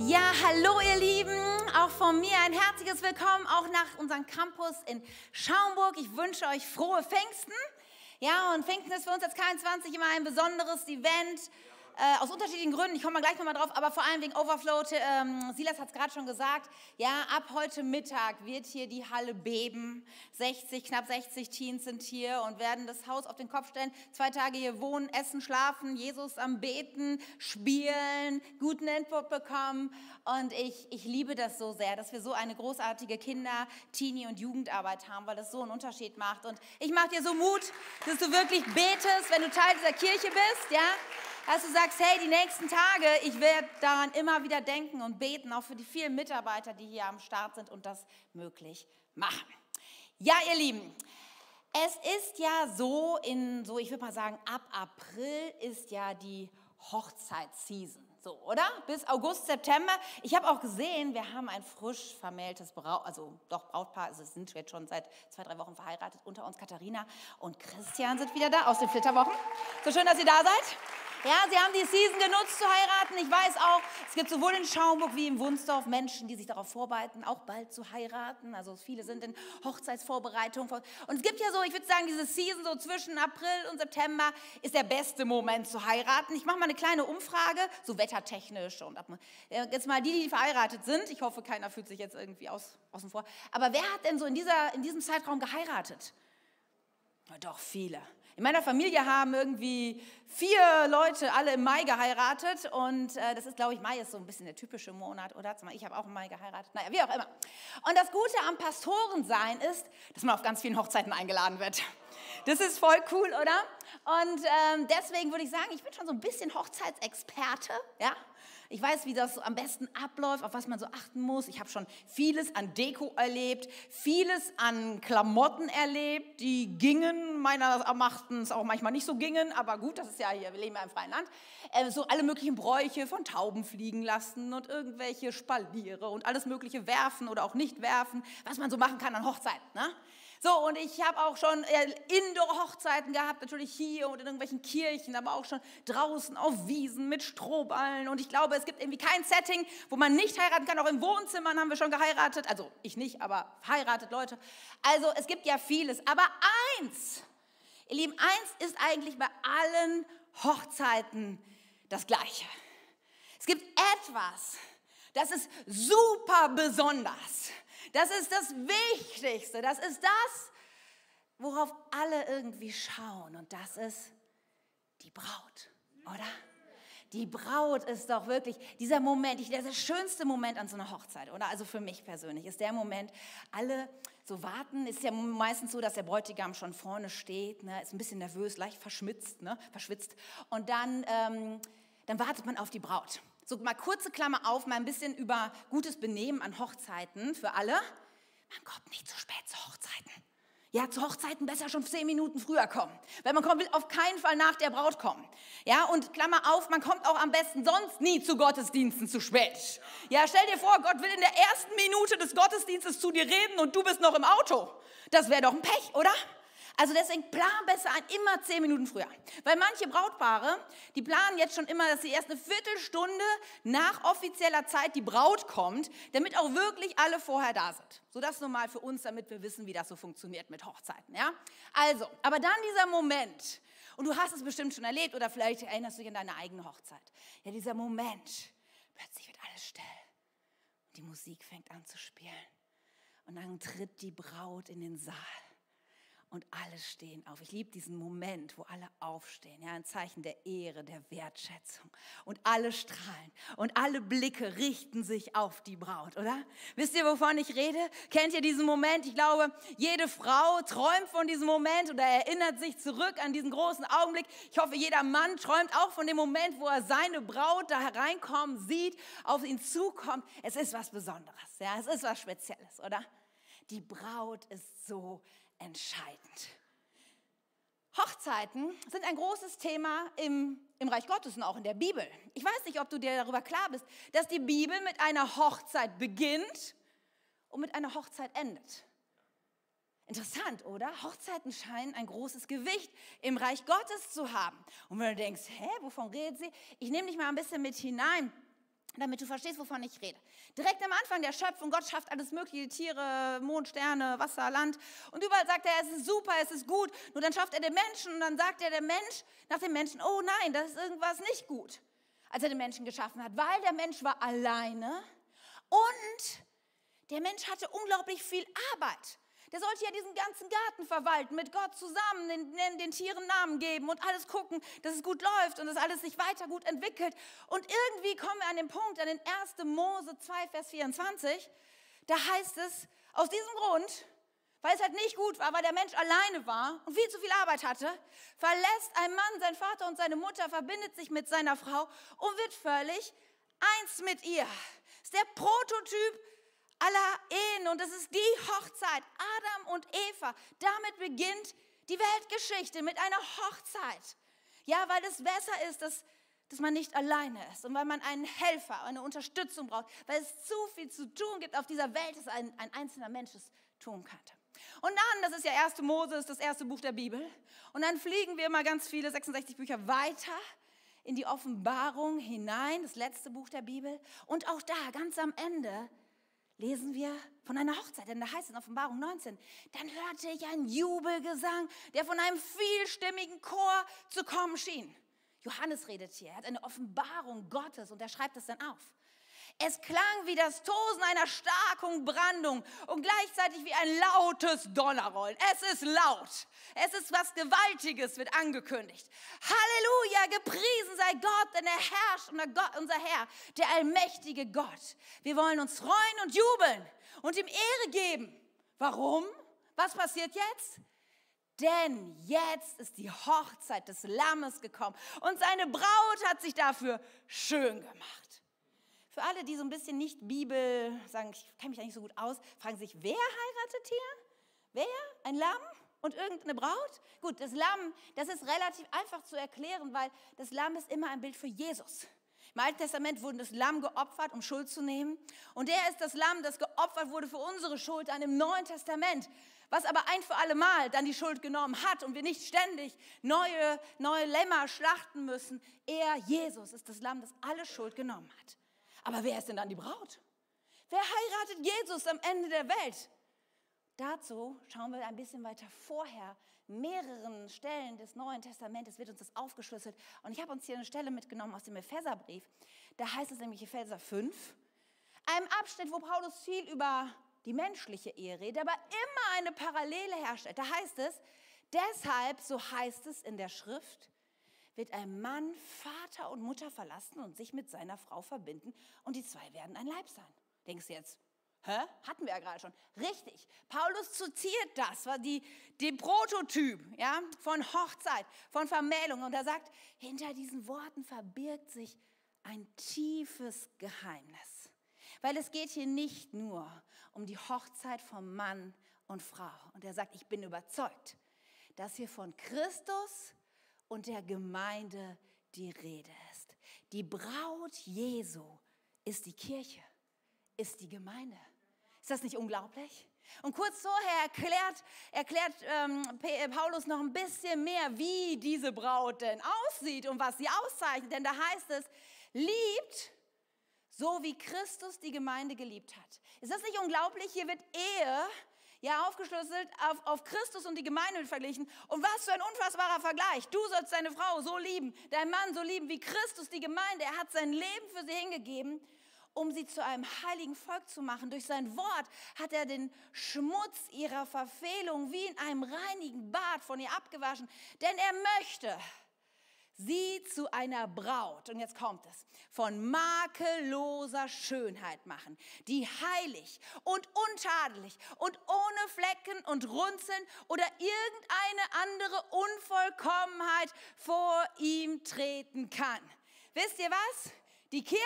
Ja, hallo ihr Lieben, auch von mir ein herzliches Willkommen, auch nach unserem Campus in Schaumburg. Ich wünsche euch frohe Pfingsten. Ja, und Pfingsten ist für uns als K21 immer ein besonderes Event. Äh, aus unterschiedlichen Gründen, ich komme mal gleich nochmal drauf, aber vor allem wegen Overflow. Ähm, Silas hat es gerade schon gesagt. Ja, ab heute Mittag wird hier die Halle beben. 60, knapp 60 Teens sind hier und werden das Haus auf den Kopf stellen. Zwei Tage hier wohnen, essen, schlafen, Jesus am Beten, spielen, guten Input bekommen. Und ich, ich liebe das so sehr, dass wir so eine großartige Kinder-, Teenie- und Jugendarbeit haben, weil das so einen Unterschied macht. Und ich mache dir so Mut, dass du wirklich betest, wenn du Teil dieser Kirche bist, ja dass du sagst, hey, die nächsten Tage, ich werde daran immer wieder denken und beten, auch für die vielen Mitarbeiter, die hier am Start sind und das möglich machen. Ja, ihr Lieben, es ist ja so, in so, ich würde mal sagen, ab April ist ja die Hochzeitsseason. So, oder? Bis August, September. Ich habe auch gesehen, wir haben ein frisch vermähltes Braut, also doch Brautpaar, also sind jetzt schon seit zwei, drei Wochen verheiratet. Unter uns Katharina und Christian sind wieder da aus den Flitterwochen. So schön, dass ihr da seid. Ja, sie haben die Season genutzt zu heiraten. Ich weiß auch, es gibt sowohl in Schaumburg wie im Wunsdorf Menschen, die sich darauf vorbereiten, auch bald zu heiraten. Also viele sind in Hochzeitsvorbereitung. Und es gibt ja so, ich würde sagen, diese Season so zwischen April und September ist der beste Moment zu heiraten. Ich mache mal eine kleine Umfrage, so wettertechnisch und jetzt mal die, die verheiratet sind. Ich hoffe, keiner fühlt sich jetzt irgendwie aus, außen vor. Aber wer hat denn so in, dieser, in diesem Zeitraum geheiratet? Doch, viele. In meiner Familie haben irgendwie vier Leute alle im Mai geheiratet und äh, das ist, glaube ich, Mai ist so ein bisschen der typische Monat, oder? Ich habe auch im Mai geheiratet, naja, wie auch immer. Und das Gute am Pastorensein ist, dass man auf ganz vielen Hochzeiten eingeladen wird. Das ist voll cool, oder? Und ähm, deswegen würde ich sagen, ich bin schon so ein bisschen Hochzeitsexperte, ja? Ich weiß, wie das am besten abläuft, auf was man so achten muss. Ich habe schon vieles an Deko erlebt, vieles an Klamotten erlebt, die gingen, meiner Erachtens auch manchmal nicht so gingen, aber gut, das ist ja hier, wir leben ja im freien Land. Äh, so alle möglichen Bräuche von Tauben fliegen lassen und irgendwelche Spaliere und alles mögliche werfen oder auch nicht werfen, was man so machen kann an Hochzeiten. Ne? So, und ich habe auch schon äh, Indoor-Hochzeiten gehabt, natürlich hier und in irgendwelchen Kirchen, aber auch schon draußen auf Wiesen mit Strohballen. Und ich glaube, es gibt irgendwie kein Setting, wo man nicht heiraten kann. Auch im Wohnzimmern haben wir schon geheiratet. Also ich nicht, aber verheiratet Leute. Also es gibt ja vieles. Aber eins, ihr Lieben, eins ist eigentlich bei allen Hochzeiten das Gleiche. Es gibt etwas, das ist super besonders. Das ist das Wichtigste. Das ist das, worauf alle irgendwie schauen. Und das ist die Braut, oder? Die Braut ist doch wirklich dieser Moment, der schönste Moment an so einer Hochzeit, oder? Also für mich persönlich ist der Moment, alle so warten. Ist ja meistens so, dass der Bräutigam schon vorne steht, ne, ist ein bisschen nervös, leicht verschwitzt, ne, verschwitzt. Und dann, ähm, dann wartet man auf die Braut. So mal kurze Klammer auf, mal ein bisschen über gutes Benehmen an Hochzeiten für alle. Man kommt nicht zu spät zu Hochzeiten. Ja, zu Hochzeiten besser schon zehn Minuten früher kommen. Weil man will auf keinen Fall nach der Braut kommen. Ja, und Klammer auf, man kommt auch am besten sonst nie zu Gottesdiensten zu spät. Ja, stell dir vor, Gott will in der ersten Minute des Gottesdienstes zu dir reden und du bist noch im Auto. Das wäre doch ein Pech, oder? Also deswegen plan besser ein, immer zehn Minuten früher. Weil manche Brautpaare, die planen jetzt schon immer, dass sie erst eine Viertelstunde nach offizieller Zeit die Braut kommt, damit auch wirklich alle vorher da sind. So das nur mal für uns, damit wir wissen, wie das so funktioniert mit Hochzeiten. Ja? Also, aber dann dieser Moment, und du hast es bestimmt schon erlebt oder vielleicht erinnerst du dich an deine eigene Hochzeit. Ja, dieser Moment, plötzlich wird alles still und die Musik fängt an zu spielen. Und dann tritt die Braut in den Saal und alle stehen auf. Ich liebe diesen Moment, wo alle aufstehen, ja, ein Zeichen der Ehre, der Wertschätzung und alle strahlen und alle Blicke richten sich auf die Braut, oder? Wisst ihr, wovon ich rede? Kennt ihr diesen Moment? Ich glaube, jede Frau träumt von diesem Moment oder erinnert sich zurück an diesen großen Augenblick. Ich hoffe, jeder Mann träumt auch von dem Moment, wo er seine Braut da hereinkommen sieht, auf ihn zukommt. Es ist was Besonderes, ja, es ist was Spezielles, oder? Die Braut ist so entscheidend. Hochzeiten sind ein großes Thema im, im Reich Gottes und auch in der Bibel. Ich weiß nicht, ob du dir darüber klar bist, dass die Bibel mit einer Hochzeit beginnt und mit einer Hochzeit endet. Interessant, oder? Hochzeiten scheinen ein großes Gewicht im Reich Gottes zu haben. Und wenn du denkst, hä, wovon redet sie? Ich nehme dich mal ein bisschen mit hinein damit du verstehst, wovon ich rede. Direkt am Anfang der Schöpfung, Gott schafft alles mögliche, Tiere, Mond, Sterne, Wasser, Land. Und überall sagt er, es ist super, es ist gut. Nur dann schafft er den Menschen und dann sagt er der Mensch nach dem Menschen, oh nein, das ist irgendwas nicht gut, als er den Menschen geschaffen hat. Weil der Mensch war alleine und der Mensch hatte unglaublich viel Arbeit. Der sollte ja diesen ganzen Garten verwalten, mit Gott zusammen, den, den, Tieren Namen geben und alles gucken, dass es gut läuft und dass alles sich weiter gut entwickelt. Und irgendwie kommen wir an den Punkt, an den 1. Mose 2, Vers 24, da heißt es, aus diesem Grund, weil es halt nicht gut war, weil der Mensch alleine war und viel zu viel Arbeit hatte, verlässt ein Mann seinen Vater und seine Mutter, verbindet sich mit seiner Frau und wird völlig eins mit ihr. Ist der Prototyp aller Ehen und es ist die Hochzeit, Adam und Eva. Damit beginnt die Weltgeschichte mit einer Hochzeit. Ja, weil es besser ist, dass, dass man nicht alleine ist und weil man einen Helfer, eine Unterstützung braucht, weil es zu viel zu tun gibt auf dieser Welt, dass ein, ein einzelner Mensch es tun könnte. Und dann, das ist ja 1. Mose, ist das erste Buch der Bibel. Und dann fliegen wir mal ganz viele, 66 Bücher weiter in die Offenbarung hinein, das letzte Buch der Bibel. Und auch da, ganz am Ende, lesen wir von einer Hochzeit, denn da heißt es in Offenbarung 19, dann hörte ich einen Jubelgesang, der von einem vielstimmigen Chor zu kommen schien. Johannes redet hier, er hat eine Offenbarung Gottes und er schreibt es dann auf. Es klang wie das Tosen einer starken Brandung und gleichzeitig wie ein lautes Donnerrollen. Es ist laut. Es ist was Gewaltiges, wird angekündigt. Halleluja, gepriesen sei Gott, denn er herrscht, unser, Gott, unser Herr, der allmächtige Gott. Wir wollen uns freuen und jubeln und ihm Ehre geben. Warum? Was passiert jetzt? Denn jetzt ist die Hochzeit des Lammes gekommen und seine Braut hat sich dafür schön gemacht. Für alle, die so ein bisschen nicht Bibel sagen, ich kenne mich da nicht so gut aus, fragen sich, wer heiratet hier? Wer? Ein Lamm? Und irgendeine Braut? Gut, das Lamm, das ist relativ einfach zu erklären, weil das Lamm ist immer ein Bild für Jesus. Im Alten Testament wurde das Lamm geopfert, um Schuld zu nehmen. Und er ist das Lamm, das geopfert wurde für unsere Schuld dann im Neuen Testament, was aber ein für alle Mal dann die Schuld genommen hat und wir nicht ständig neue, neue Lämmer schlachten müssen. Er, Jesus, ist das Lamm, das alle Schuld genommen hat. Aber wer ist denn dann die Braut? Wer heiratet Jesus am Ende der Welt? Dazu schauen wir ein bisschen weiter vorher. Mehreren Stellen des Neuen Testamentes wird uns das aufgeschlüsselt. Und ich habe uns hier eine Stelle mitgenommen aus dem Epheserbrief. Da heißt es nämlich Epheser 5, einem Abschnitt, wo Paulus viel über die menschliche Ehe redet, aber immer eine Parallele herstellt. Da heißt es, deshalb, so heißt es in der Schrift, wird ein Mann Vater und Mutter verlassen und sich mit seiner Frau verbinden und die zwei werden ein Leib sein. Denkst du jetzt, hä? Hatten wir ja gerade schon. Richtig. Paulus zitiert das, war die, die Prototyp ja, von Hochzeit, von Vermählung. Und er sagt, hinter diesen Worten verbirgt sich ein tiefes Geheimnis. Weil es geht hier nicht nur um die Hochzeit von Mann und Frau. Und er sagt, ich bin überzeugt, dass hier von Christus und der Gemeinde die Rede ist. Die Braut Jesu ist die Kirche, ist die Gemeinde. Ist das nicht unglaublich? Und kurz vorher erklärt, erklärt ähm, äh, Paulus noch ein bisschen mehr, wie diese Braut denn aussieht und was sie auszeichnet. Denn da heißt es, liebt so wie Christus die Gemeinde geliebt hat. Ist das nicht unglaublich? Hier wird Ehe ja, aufgeschlüsselt auf, auf Christus und die Gemeinde verglichen. Und was für ein unfassbarer Vergleich. Du sollst deine Frau so lieben, dein Mann so lieben wie Christus die Gemeinde. Er hat sein Leben für sie hingegeben, um sie zu einem heiligen Volk zu machen. Durch sein Wort hat er den Schmutz ihrer Verfehlung wie in einem reinigen Bad von ihr abgewaschen. Denn er möchte, sie zu einer Braut, und jetzt kommt es, von makelloser Schönheit machen, die heilig und untadelig und ohne Flecken und Runzeln oder irgendeine andere Unvollkommenheit vor ihm treten kann. Wisst ihr was? Die Kirche,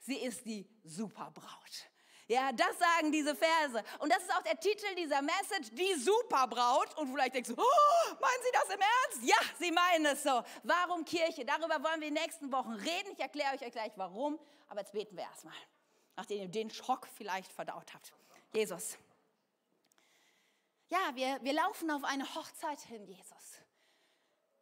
sie ist die Superbraut. Ja, das sagen diese Verse. Und das ist auch der Titel dieser Message, die Superbraut. Und vielleicht denkst du, oh, meinen Sie das im Ernst? Ja, Sie meinen es so. Warum Kirche? Darüber wollen wir in den nächsten Wochen reden. Ich erkläre euch gleich warum. Aber jetzt beten wir erstmal, nachdem ihr den Schock vielleicht verdaut habt. Jesus. Ja, wir, wir laufen auf eine Hochzeit hin, Jesus.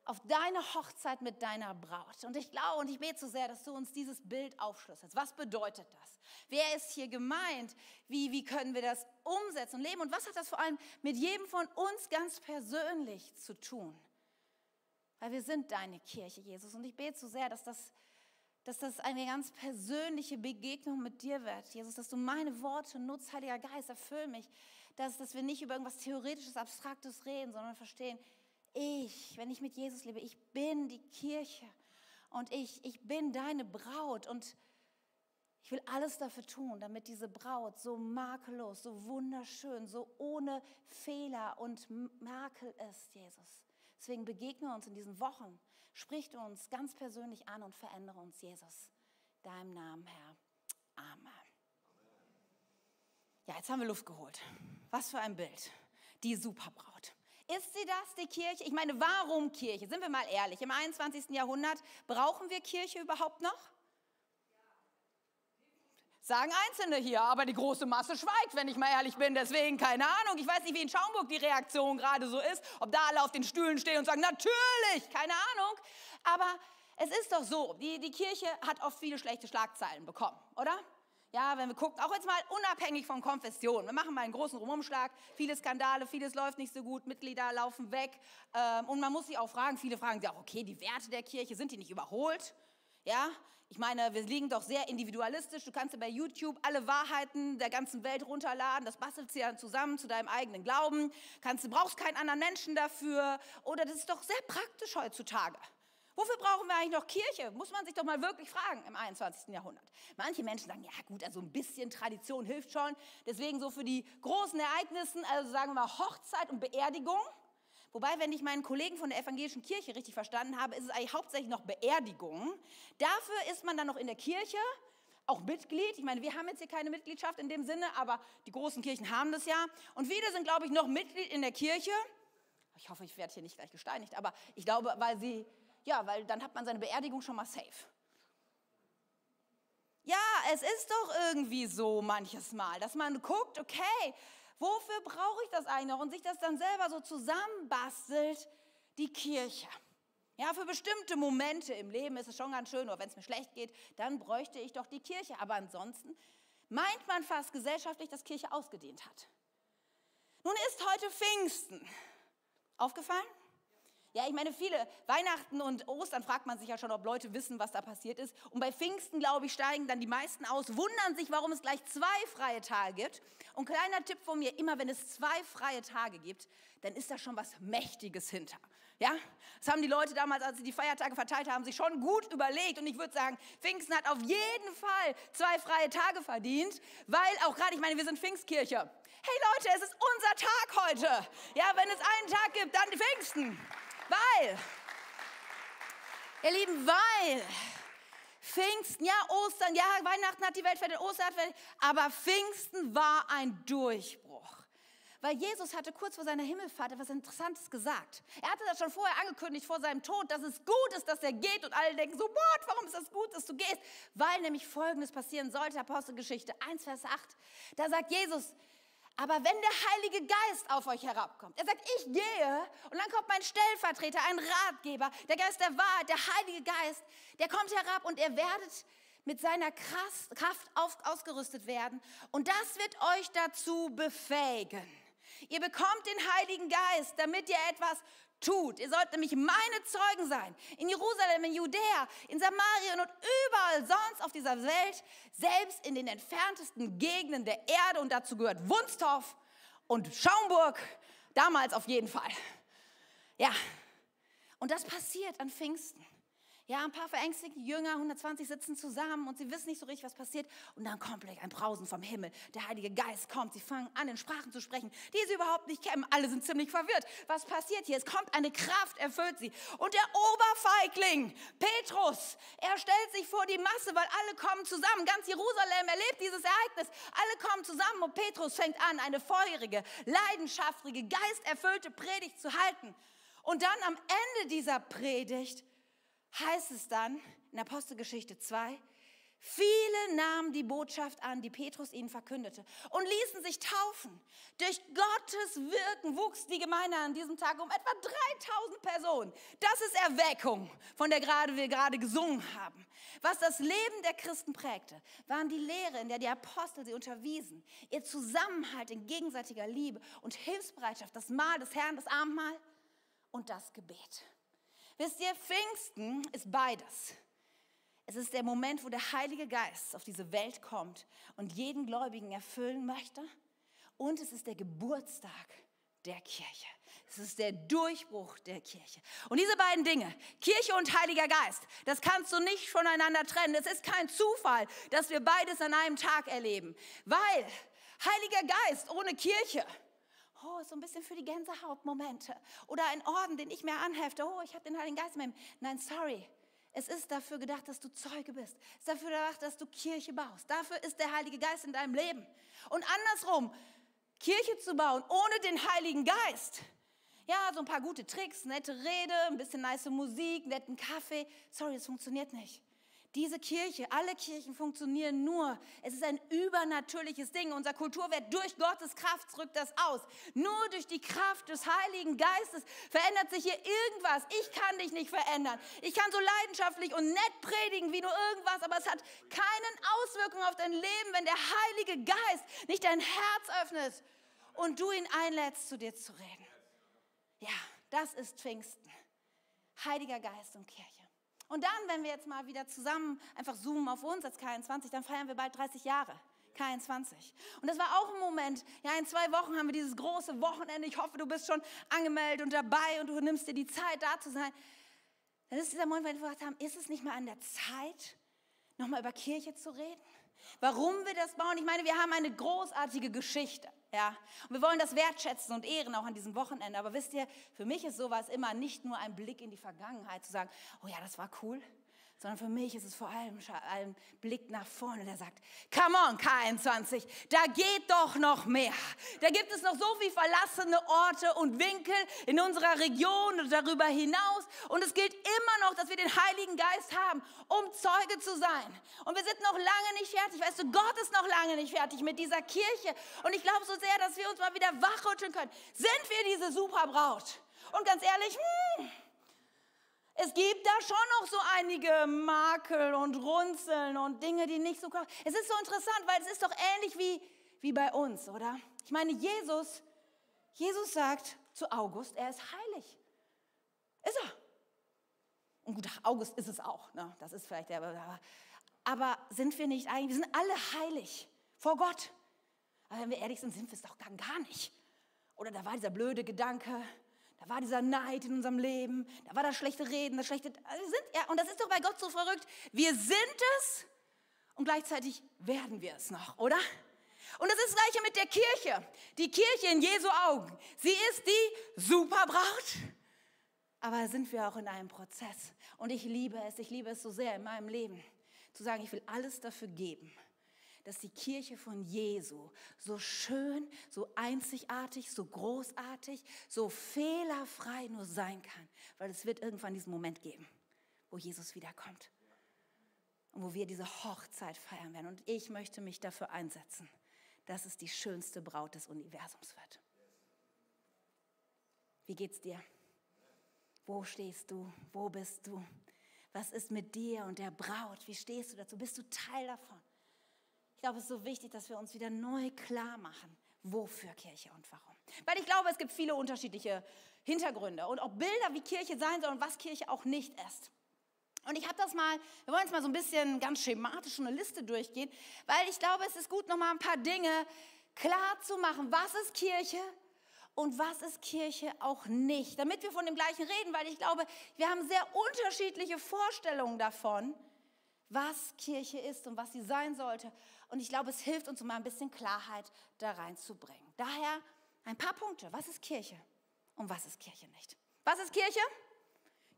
Auf deine Hochzeit mit deiner Braut. Und ich glaube und ich bete so sehr, dass du uns dieses Bild aufschlüsselst. Was bedeutet das? Wer ist hier gemeint? Wie, wie können wir das umsetzen und leben? Und was hat das vor allem mit jedem von uns ganz persönlich zu tun? Weil wir sind deine Kirche, Jesus. Und ich bete so sehr, dass das, dass das eine ganz persönliche Begegnung mit dir wird, Jesus, dass du meine Worte nutzt, Heiliger Geist, erfüll mich, dass, dass wir nicht über irgendwas Theoretisches, Abstraktes reden, sondern verstehen, ich, wenn ich mit Jesus lebe, ich bin die Kirche und ich, ich bin deine Braut und ich will alles dafür tun, damit diese Braut so makellos, so wunderschön, so ohne Fehler und Makel ist, Jesus. Deswegen begegne uns in diesen Wochen, sprich uns ganz persönlich an und verändere uns, Jesus. Deinem Namen, Herr. Amen. Ja, jetzt haben wir Luft geholt. Was für ein Bild. Die Superbraut. Ist sie das, die Kirche? Ich meine, warum Kirche? Sind wir mal ehrlich, im 21. Jahrhundert brauchen wir Kirche überhaupt noch? Sagen Einzelne hier, aber die große Masse schweigt, wenn ich mal ehrlich bin. Deswegen keine Ahnung. Ich weiß nicht, wie in Schaumburg die Reaktion gerade so ist. Ob da alle auf den Stühlen stehen und sagen, natürlich, keine Ahnung. Aber es ist doch so, die, die Kirche hat oft viele schlechte Schlagzeilen bekommen, oder? Ja, wenn wir gucken, auch jetzt mal unabhängig von Konfession. Wir machen mal einen großen Rumumschlag. Viele Skandale, vieles läuft nicht so gut, Mitglieder laufen weg. Ähm, und man muss sich auch fragen, viele fragen sich auch, okay, die Werte der Kirche, sind die nicht überholt? Ja, ich meine, wir liegen doch sehr individualistisch. Du kannst ja bei YouTube alle Wahrheiten der ganzen Welt runterladen. Das bastelst du ja zusammen zu deinem eigenen Glauben. Kannst, du brauchst keinen anderen Menschen dafür. Oder das ist doch sehr praktisch heutzutage. Wofür brauchen wir eigentlich noch Kirche? Muss man sich doch mal wirklich fragen im 21. Jahrhundert. Manche Menschen sagen, ja gut, also ein bisschen Tradition hilft schon. Deswegen so für die großen Ereignisse, also sagen wir mal Hochzeit und Beerdigung. Wobei, wenn ich meinen Kollegen von der evangelischen Kirche richtig verstanden habe, ist es eigentlich hauptsächlich noch Beerdigung. Dafür ist man dann noch in der Kirche, auch Mitglied. Ich meine, wir haben jetzt hier keine Mitgliedschaft in dem Sinne, aber die großen Kirchen haben das ja. Und viele sind, glaube ich, noch Mitglied in der Kirche. Ich hoffe, ich werde hier nicht gleich gesteinigt, aber ich glaube, weil sie ja, weil dann hat man seine Beerdigung schon mal safe. Ja, es ist doch irgendwie so manches Mal, dass man guckt, okay, wofür brauche ich das eigentlich noch? Und sich das dann selber so zusammenbastelt, die Kirche. Ja, für bestimmte Momente im Leben ist es schon ganz schön, oder wenn es mir schlecht geht, dann bräuchte ich doch die Kirche. Aber ansonsten meint man fast gesellschaftlich, dass Kirche ausgedehnt hat. Nun ist heute Pfingsten. Aufgefallen? Ja, ich meine, viele Weihnachten und Ostern fragt man sich ja schon, ob Leute wissen, was da passiert ist. Und bei Pfingsten, glaube ich, steigen dann die meisten aus, wundern sich, warum es gleich zwei freie Tage gibt. Und kleiner Tipp von mir, immer wenn es zwei freie Tage gibt, dann ist da schon was Mächtiges hinter. Ja, das haben die Leute damals, als sie die Feiertage verteilt haben, sich schon gut überlegt. Und ich würde sagen, Pfingsten hat auf jeden Fall zwei freie Tage verdient, weil auch gerade, ich meine, wir sind Pfingstkirche. Hey Leute, es ist unser Tag heute. Ja, wenn es einen Tag gibt, dann Pfingsten. Weil, ihr Lieben, weil Pfingsten, ja, Ostern, ja, Weihnachten hat die Welt verändert, Ostern hat verändert, aber Pfingsten war ein Durchbruch. Weil Jesus hatte kurz vor seiner Himmelfahrt etwas Interessantes gesagt. Er hatte das schon vorher angekündigt, vor seinem Tod, dass es gut ist, dass er geht. Und alle denken so, what, warum ist das gut, dass du gehst? Weil nämlich Folgendes passieren sollte, Apostelgeschichte 1, Vers 8. Da sagt Jesus, aber wenn der Heilige Geist auf euch herabkommt, er sagt, ich gehe und dann kommt mein Stellvertreter, ein Ratgeber, der Geist der Wahrheit, der Heilige Geist, der kommt herab und ihr werdet mit seiner Kraft ausgerüstet werden und das wird euch dazu befähigen. Ihr bekommt den Heiligen Geist, damit ihr etwas tut. Ihr sollt nämlich meine Zeugen sein. In Jerusalem, in Judäa, in Samarien und überall sonst auf dieser Welt, selbst in den entferntesten Gegenden der Erde. Und dazu gehört Wunstorf und Schaumburg, damals auf jeden Fall. Ja, und das passiert an Pfingsten. Ja, ein paar verängstigte Jünger, 120 sitzen zusammen und sie wissen nicht so richtig, was passiert. Und dann kommt gleich ein Brausen vom Himmel. Der Heilige Geist kommt. Sie fangen an, in Sprachen zu sprechen, die sie überhaupt nicht kennen. Alle sind ziemlich verwirrt. Was passiert hier? Es kommt eine Kraft, erfüllt sie. Und der Oberfeigling, Petrus, er stellt sich vor die Masse, weil alle kommen zusammen. Ganz Jerusalem erlebt dieses Ereignis. Alle kommen zusammen und Petrus fängt an, eine feurige, leidenschaftliche, geisterfüllte Predigt zu halten. Und dann am Ende dieser Predigt heißt es dann in Apostelgeschichte 2, Viele nahmen die Botschaft an, die Petrus ihnen verkündete und ließen sich taufen. Durch Gottes Wirken wuchs die Gemeinde an diesem Tag um etwa 3000 Personen. Das ist Erweckung, von der gerade wir gerade gesungen haben. Was das Leben der Christen prägte, waren die Lehre, in der die Apostel sie unterwiesen, ihr Zusammenhalt in gegenseitiger Liebe und Hilfsbereitschaft, das Mahl des Herrn, das Abendmahl und das Gebet. Wisst ihr, Pfingsten ist beides. Es ist der Moment, wo der Heilige Geist auf diese Welt kommt und jeden Gläubigen erfüllen möchte. Und es ist der Geburtstag der Kirche. Es ist der Durchbruch der Kirche. Und diese beiden Dinge, Kirche und Heiliger Geist, das kannst du nicht voneinander trennen. Es ist kein Zufall, dass wir beides an einem Tag erleben. Weil Heiliger Geist ohne Kirche, oh, so ein bisschen für die Gänsehautmomente. Oder ein Orden, den ich mir anhefte, oh, ich habe den Heiligen Geist mit Nein, sorry, es ist dafür gedacht, dass du Zeuge bist. Es ist dafür gedacht, dass du Kirche baust. Dafür ist der Heilige Geist in deinem Leben. Und andersrum, Kirche zu bauen ohne den Heiligen Geist. Ja, so ein paar gute Tricks, nette Rede, ein bisschen nice Musik, netten Kaffee. Sorry, es funktioniert nicht. Diese Kirche, alle Kirchen funktionieren nur. Es ist ein übernatürliches Ding. Unser Kulturwert durch Gottes Kraft drückt das aus. Nur durch die Kraft des Heiligen Geistes verändert sich hier irgendwas. Ich kann dich nicht verändern. Ich kann so leidenschaftlich und nett predigen wie nur irgendwas, aber es hat keine Auswirkung auf dein Leben, wenn der Heilige Geist nicht dein Herz öffnet und du ihn einlädst, zu dir zu reden. Ja, das ist Pfingsten. Heiliger Geist und Kirche. Und dann, wenn wir jetzt mal wieder zusammen einfach zoomen auf uns als K21, dann feiern wir bald 30 Jahre. K21. Und das war auch ein Moment, ja, in zwei Wochen haben wir dieses große Wochenende. Ich hoffe, du bist schon angemeldet und dabei und du nimmst dir die Zeit, da zu sein. Das ist dieser Moment, wo wir gesagt haben, ist es nicht mal an der Zeit, nochmal über Kirche zu reden? Warum wir das bauen? Ich meine, wir haben eine großartige Geschichte. Ja, und wir wollen das wertschätzen und ehren auch an diesem Wochenende. Aber wisst ihr, für mich ist sowas immer nicht nur ein Blick in die Vergangenheit, zu sagen, oh ja, das war cool, sondern für mich ist es vor allem ein Blick nach vorne, der sagt, come on, K21, da geht doch noch mehr. Da gibt es noch so viele verlassene Orte und Winkel in unserer Region und darüber hinaus. Und es gilt immer noch, dass wir den Heiligen Geist haben, um Zeuge zu sein. Und wir sind noch lange nicht fertig. Weißt du, Gott ist noch lange nicht fertig mit dieser Kirche. Und ich glaube so sehr, dass wir uns mal wieder wachrütteln können. Sind wir diese Superbraut? Und ganz ehrlich, hm, es gibt da schon noch so einige Makel und Runzeln und Dinge, die nicht so kommen. Es ist so interessant, weil es ist doch ähnlich wie, wie bei uns, oder? Ich meine, Jesus, Jesus sagt zu August, er ist heilig. Ist er. Und gut, August ist es auch. Ne? Das ist vielleicht der. Aber, aber sind wir nicht eigentlich, wir sind alle heilig vor Gott. Aber wenn wir ehrlich sind, sind wir es doch gar nicht. Oder da war dieser blöde Gedanke, da war dieser Neid in unserem Leben, da war das schlechte Reden, das schlechte. Also sind, ja, und das ist doch bei Gott so verrückt. Wir sind es und gleichzeitig werden wir es noch, oder? Und das ist das Gleiche mit der Kirche. Die Kirche in Jesu Augen. Sie ist die Superbraut. Aber sind wir auch in einem Prozess. Und ich liebe es, ich liebe es so sehr in meinem Leben, zu sagen, ich will alles dafür geben, dass die Kirche von Jesu so schön, so einzigartig, so großartig, so fehlerfrei nur sein kann. Weil es wird irgendwann diesen Moment geben, wo Jesus wiederkommt. Und wo wir diese Hochzeit feiern werden. Und ich möchte mich dafür einsetzen, dass es die schönste Braut des Universums wird. Wie geht's dir? Wo stehst du? Wo bist du? Was ist mit dir und der Braut? Wie stehst du dazu? Bist du Teil davon? Ich glaube, es ist so wichtig, dass wir uns wieder neu klar machen, wofür Kirche und warum. Weil ich glaube, es gibt viele unterschiedliche Hintergründe und auch Bilder, wie Kirche sein soll und was Kirche auch nicht ist. Und ich habe das mal, wir wollen jetzt mal so ein bisschen ganz schematisch eine Liste durchgehen, weil ich glaube, es ist gut, noch mal ein paar Dinge klar zu machen. Was ist Kirche und was ist Kirche auch nicht? Damit wir von dem Gleichen reden, weil ich glaube, wir haben sehr unterschiedliche Vorstellungen davon, was Kirche ist und was sie sein sollte. Und ich glaube, es hilft uns, um mal ein bisschen Klarheit da reinzubringen. Daher ein paar Punkte. Was ist Kirche und was ist Kirche nicht? Was ist Kirche?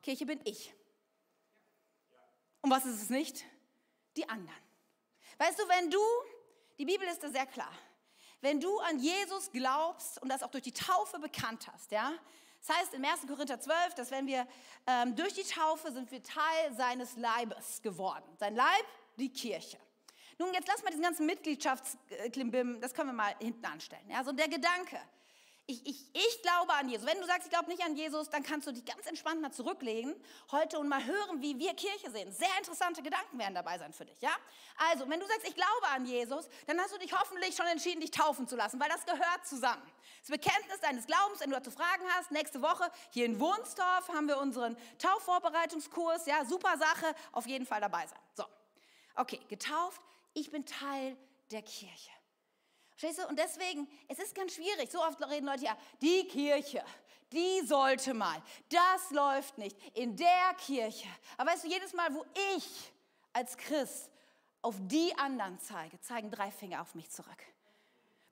Kirche bin ich. Und was ist es nicht? Die anderen. Weißt du, wenn du, die Bibel ist da sehr klar, wenn du an Jesus glaubst und das auch durch die Taufe bekannt hast, ja, das heißt in 1. Korinther 12, dass wenn wir ähm, durch die Taufe sind wir Teil seines Leibes geworden. Sein Leib die Kirche. Nun, jetzt lass mal diesen ganzen Mitgliedschaftsklimbim, das können wir mal hinten anstellen. Ja, so der Gedanke, ich, ich, ich glaube an Jesus. Wenn du sagst, ich glaube nicht an Jesus, dann kannst du dich ganz entspannt mal zurücklegen heute und mal hören, wie wir Kirche sehen. Sehr interessante Gedanken werden dabei sein für dich. Ja? Also, wenn du sagst, ich glaube an Jesus, dann hast du dich hoffentlich schon entschieden, dich taufen zu lassen, weil das gehört zusammen. Das Bekenntnis deines Glaubens, wenn du dazu Fragen hast, nächste Woche hier in Wunsdorf haben wir unseren Taufvorbereitungskurs. Ja, super Sache, auf jeden Fall dabei sein. So, okay, getauft, ich bin Teil der Kirche. Verstehst du? Und deswegen, es ist ganz schwierig. So oft reden Leute ja, die Kirche, die sollte mal. Das läuft nicht. In der Kirche. Aber weißt du, jedes Mal, wo ich als Christ auf die anderen zeige, zeigen drei Finger auf mich zurück.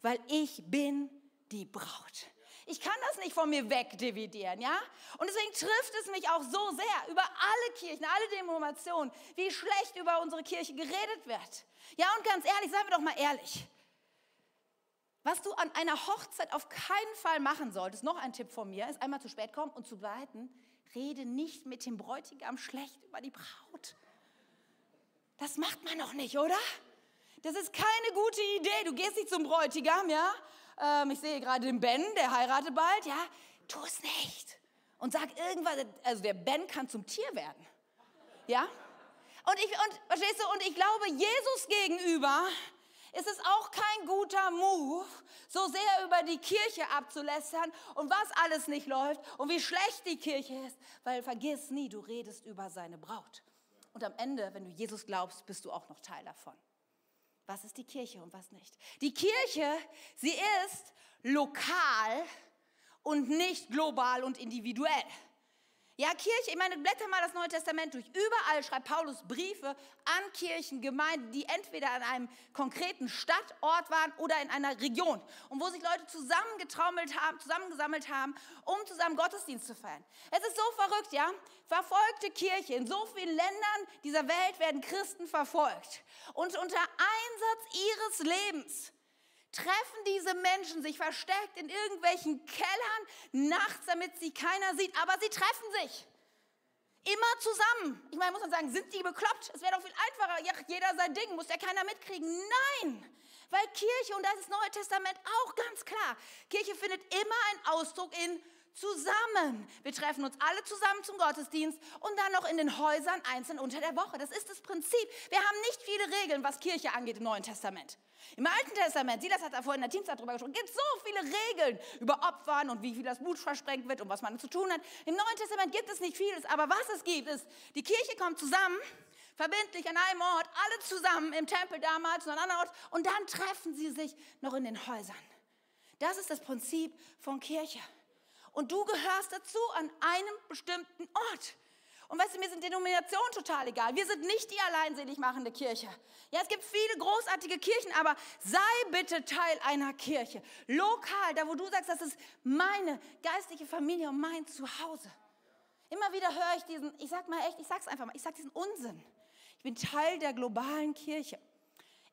Weil ich bin die Braut. Ich kann das nicht von mir wegdividieren, ja? Und deswegen trifft es mich auch so sehr über alle Kirchen, alle Denominationen, wie schlecht über unsere Kirche geredet wird. Ja, und ganz ehrlich, seien wir doch mal ehrlich. Was du an einer Hochzeit auf keinen Fall machen solltest, noch ein Tipp von mir, ist einmal zu spät kommen und zu behalten, rede nicht mit dem Bräutigam schlecht über die Braut. Das macht man noch nicht, oder? Das ist keine gute Idee. Du gehst nicht zum Bräutigam, ja? Ähm, ich sehe gerade den Ben, der heiratet bald, ja? Tu es nicht. Und sag irgendwas, also der Ben kann zum Tier werden. Ja? Und ich, und, verstehst du, und ich glaube, Jesus gegenüber ist es auch kein guter Move, so sehr über die Kirche abzulästern und was alles nicht läuft und wie schlecht die Kirche ist, weil vergiss nie, du redest über seine Braut. Und am Ende, wenn du Jesus glaubst, bist du auch noch Teil davon. Was ist die Kirche und was nicht? Die Kirche, sie ist lokal und nicht global und individuell. Ja, Kirche, ich meine, blätter mal das Neue Testament durch. Überall schreibt Paulus Briefe an Kirchen, Gemeinden, die entweder an einem konkreten Stadtort waren oder in einer Region. Und wo sich Leute zusammengetrommelt haben, zusammengesammelt haben, um zusammen Gottesdienst zu feiern. Es ist so verrückt, ja? Verfolgte Kirche. In so vielen Ländern dieser Welt werden Christen verfolgt. Und unter Einsatz ihres Lebens treffen diese Menschen sich versteckt in irgendwelchen Kellern nachts, damit sie keiner sieht, aber sie treffen sich. Immer zusammen. Ich meine, muss man sagen, sind die bekloppt? Es wäre doch viel einfacher, ja, jeder sein Ding, muss ja keiner mitkriegen. Nein, weil Kirche, und das ist das Neue Testament auch ganz klar, Kirche findet immer einen Ausdruck in zusammen. Wir treffen uns alle zusammen zum Gottesdienst und dann noch in den Häusern einzeln unter der Woche. Das ist das Prinzip. Wir haben nicht viele Regeln, was Kirche angeht im Neuen Testament. Im Alten Testament, Silas hat da vorhin in der Teamzeit drüber gesprochen, gibt es so viele Regeln über Opfern und wie viel das Blut versprengt wird und was man zu tun hat. Im Neuen Testament gibt es nicht vieles, aber was es gibt, ist, die Kirche kommt zusammen, verbindlich an einem Ort, alle zusammen im Tempel damals und an anderen Ort und dann treffen sie sich noch in den Häusern. Das ist das Prinzip von Kirche. Und du gehörst dazu an einem bestimmten Ort. Und weißt du, mir sind Denominationen total egal. Wir sind nicht die alleinselig machende Kirche. Ja, es gibt viele großartige Kirchen, aber sei bitte Teil einer Kirche. Lokal, da wo du sagst, das ist meine geistliche Familie und mein Zuhause. Immer wieder höre ich diesen, ich sag mal echt, ich sag's einfach mal, ich sag diesen Unsinn. Ich bin Teil der globalen Kirche.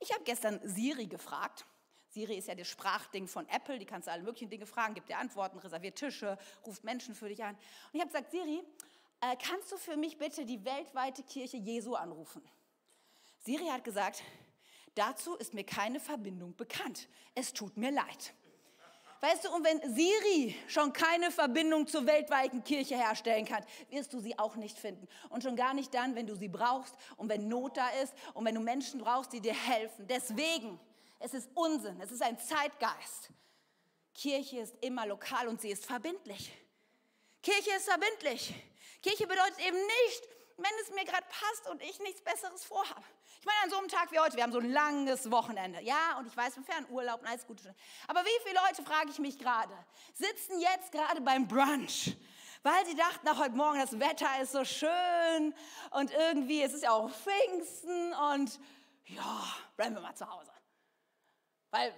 Ich habe gestern Siri gefragt. Siri ist ja das Sprachding von Apple, die kannst du alle möglichen Dinge fragen, gibt dir Antworten, reserviert Tische, ruft Menschen für dich an. Und ich habe gesagt, Siri, äh, kannst du für mich bitte die weltweite Kirche Jesu anrufen? Siri hat gesagt, dazu ist mir keine Verbindung bekannt. Es tut mir leid. Weißt du, und wenn Siri schon keine Verbindung zur weltweiten Kirche herstellen kann, wirst du sie auch nicht finden. Und schon gar nicht dann, wenn du sie brauchst und wenn Not da ist und wenn du Menschen brauchst, die dir helfen. Deswegen, es ist Unsinn, es ist ein Zeitgeist. Kirche ist immer lokal und sie ist verbindlich. Kirche ist verbindlich. Kirche bedeutet eben nicht, wenn es mir gerade passt und ich nichts Besseres vorhabe. Ich meine, an so einem Tag wie heute, wir haben so ein langes Wochenende. Ja, und ich weiß, wir fern Urlaub und alles Gute. Aber wie viele Leute, frage ich mich gerade, sitzen jetzt gerade beim Brunch, weil sie dachten, ach, heute Morgen, das Wetter ist so schön und irgendwie, es ist ja auch Pfingsten und ja, bleiben wir mal zu Hause. Weil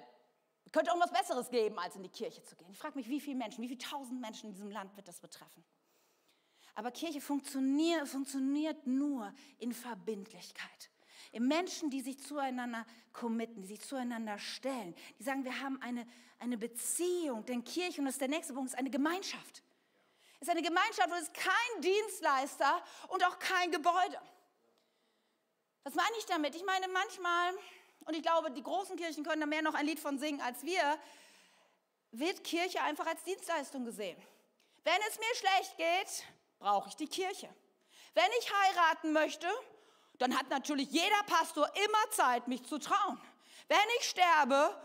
es könnte irgendwas Besseres geben, als in die Kirche zu gehen. Ich frage mich, wie viele Menschen, wie viele tausend Menschen in diesem Land wird das betreffen? Aber Kirche funktioniert, funktioniert nur in Verbindlichkeit. In Menschen, die sich zueinander committen, die sich zueinander stellen, die sagen, wir haben eine, eine Beziehung. Denn Kirche, und das ist der nächste Punkt, ist eine Gemeinschaft. Es ist eine Gemeinschaft und es ist kein Dienstleister und auch kein Gebäude. Was meine ich damit? Ich meine manchmal, und ich glaube, die großen Kirchen können da mehr noch ein Lied von singen als wir, wird Kirche einfach als Dienstleistung gesehen. Wenn es mir schlecht geht, brauche ich die Kirche. Wenn ich heiraten möchte, dann hat natürlich jeder Pastor immer Zeit, mich zu trauen. Wenn ich sterbe,